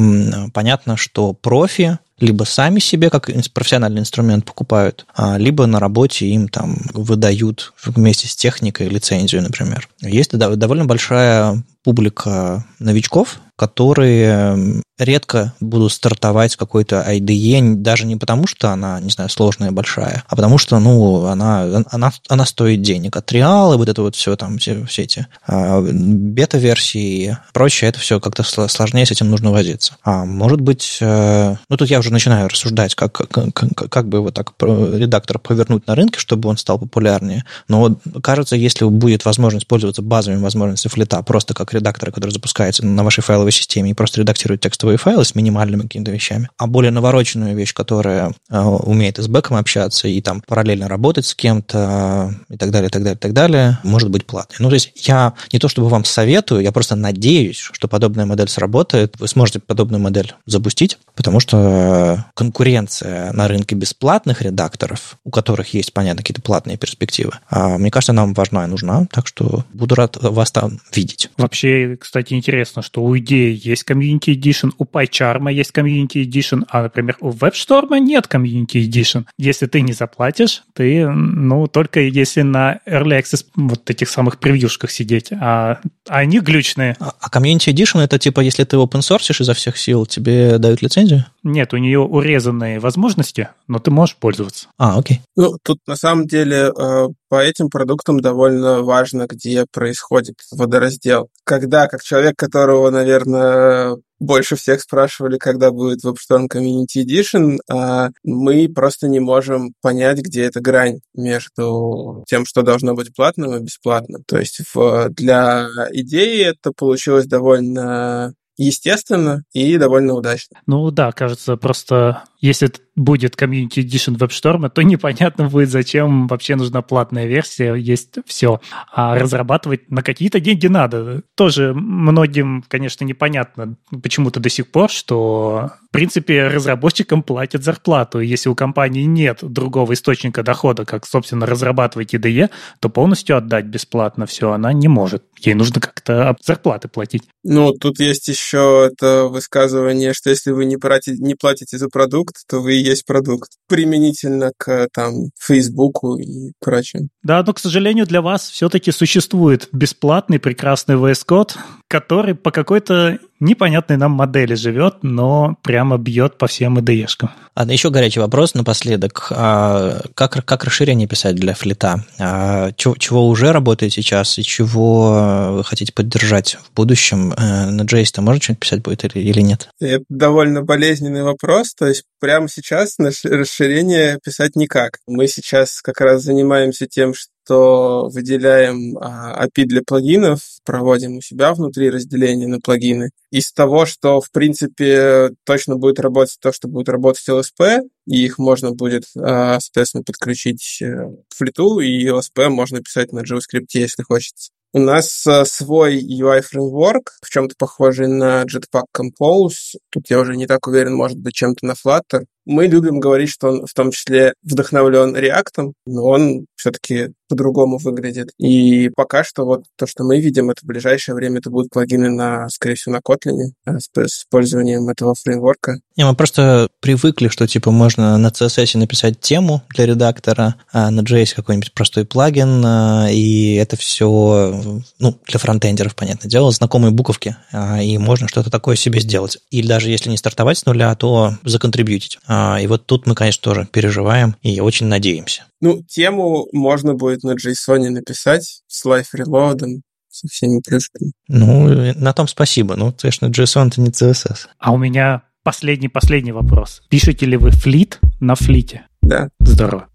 понятно, что профи либо сами себе как профессиональный инструмент покупают, а, либо на работе им там выдают вместе с техникой лицензию, например. Есть довольно большая публика новичков, которые редко будут стартовать с какой-то IDE, даже не потому, что она, не знаю, сложная, большая, а потому что, ну, она, она, она стоит денег. От Реала, вот это вот все там, все, все эти а, бета-версии и прочее, это все как-то сложнее, с этим нужно возиться. А может быть, э, ну, тут я уже начинаю рассуждать, как, как, как, как бы его так редактор повернуть на рынке, чтобы он стал популярнее. Но вот, кажется, если будет возможность пользоваться базовыми возможностями флита просто как редактора, который запускается на вашей файловой файловой системе и просто редактирует текстовые файлы с минимальными какими-то вещами. А более навороченную вещь, которая э, умеет и с бэком общаться, и там параллельно работать с кем-то, и так далее, и так далее, и так далее, может быть платной. Ну, то есть я не то чтобы вам советую, я просто надеюсь, что подобная модель сработает, вы сможете подобную модель запустить, потому что конкуренция на рынке бесплатных редакторов, у которых есть, понятно, какие-то платные перспективы, мне кажется, нам важна и нужна, так что буду рад вас там видеть. Вообще, кстати, интересно, что у идеи есть Community Edition, у PyCharm есть Community Edition, а, например, у WebStorm нет Community Edition. Если ты не заплатишь, ты, ну, только если на Early Access вот этих самых превьюшках сидеть, а они глючные. А, а Community Edition это типа, если ты open source изо всех сил, тебе дают лицензию? Нет, у нее урезанные возможности, но ты можешь пользоваться. А, окей. Ну, тут на самом деле э, по этим продуктам довольно важно, где происходит водораздел. Когда, как человек, которого, наверное, больше всех спрашивали, когда будет WebStorm Community Edition, а мы просто не можем понять, где эта грань между тем, что должно быть платным и бесплатным. То есть в, для идеи это получилось довольно естественно и довольно удачно. Ну да, кажется, просто если будет Community Edition WebStorm, то [laughs] непонятно будет, зачем вообще нужна платная версия, есть все. А разрабатывать на какие-то деньги надо. Тоже многим, конечно, непонятно почему-то до сих пор, что, в принципе, разработчикам платят зарплату. Если у компании нет другого источника дохода, как, собственно, разрабатывать IDE, то полностью отдать бесплатно все она не может. Ей нужно как-то зарплаты платить. Ну, тут есть еще это высказывание, что если вы не платите, не платите за продукт, то вы и есть продукт. Применительно к там Фейсбуку и прочим. Да, но, к сожалению, для вас все-таки существует бесплатный прекрасный VS Code, который по какой-то непонятной нам модели живет, но прямо бьет по всем IDE-шкам. А еще горячий вопрос напоследок. А как, как расширение писать для флита? А чего, чего уже работает сейчас и чего вы хотите поддержать в будущем? Э, на JS-то можно что-нибудь писать будет или, или нет? Это довольно болезненный вопрос. То есть прямо сейчас на расширение писать никак. Мы сейчас как раз занимаемся тем, что то выделяем а, API для плагинов, проводим у себя внутри разделение на плагины. Из того, что, в принципе, точно будет работать то, что будет работать LSP, и их можно будет, а, соответственно, подключить э, к флиту, и LSP можно писать на JavaScript, если хочется. У нас э, свой UI-фреймворк, в чем-то похожий на Jetpack Compose. Тут я уже не так уверен, может быть, чем-то на Flutter. Мы любим говорить, что он в том числе вдохновлен React, но он все-таки по-другому выглядит. И пока что вот то, что мы видим, это в ближайшее время это будут плагины на, скорее всего, на Kotlin э, с, с использованием этого фреймворка. Не, мы просто привыкли, что типа можно на CSS написать тему для редактора, а на JS какой-нибудь простой плагин, э, и это все, ну, для фронтендеров, понятное дело, знакомые буковки, а, и можно что-то такое себе сделать. Или даже если не стартовать с нуля, то законтрибьютить. А, и вот тут мы, конечно, тоже переживаем и очень надеемся. Ну, тему можно будет на JSON написать с reload со всеми плюшками. Ну, на том спасибо. Ну, конечно, JSON это не CSS. А у меня последний-последний вопрос. Пишете ли вы флит на флите? Да. Здорово.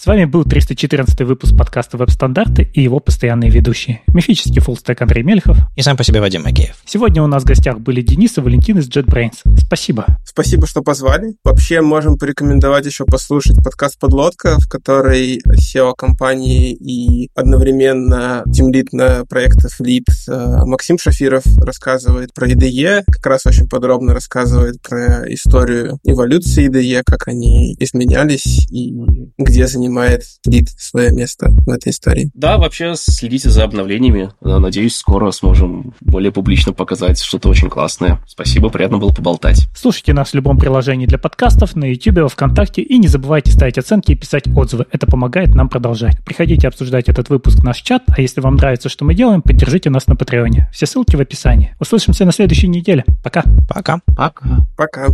С вами был 314 выпуск подкаста «Веб-стандарты» и его постоянные ведущие. Мифический фуллстек Андрей Мельхов. И сам по себе Вадим Макеев. Сегодня у нас в гостях были Денис и Валентин из JetBrains. Спасибо. Спасибо, что позвали. Вообще можем порекомендовать еще послушать подкаст «Подлодка», в которой SEO компании и одновременно тимлит на проектах Lead э, Максим Шафиров рассказывает про IDE, как раз очень подробно рассказывает про историю эволюции IDE, как они изменялись и где занимаются занимает Лид свое место в этой истории. Да, вообще следите за обновлениями. Надеюсь, скоро сможем более публично показать что-то очень классное. Спасибо, приятно было поболтать. Слушайте нас в любом приложении для подкастов, на YouTube, во Вконтакте, и не забывайте ставить оценки и писать отзывы. Это помогает нам продолжать. Приходите обсуждать этот выпуск в наш чат, а если вам нравится, что мы делаем, поддержите нас на Патреоне. Все ссылки в описании. Услышимся на следующей неделе. Пока. Пока. Пока. Пока.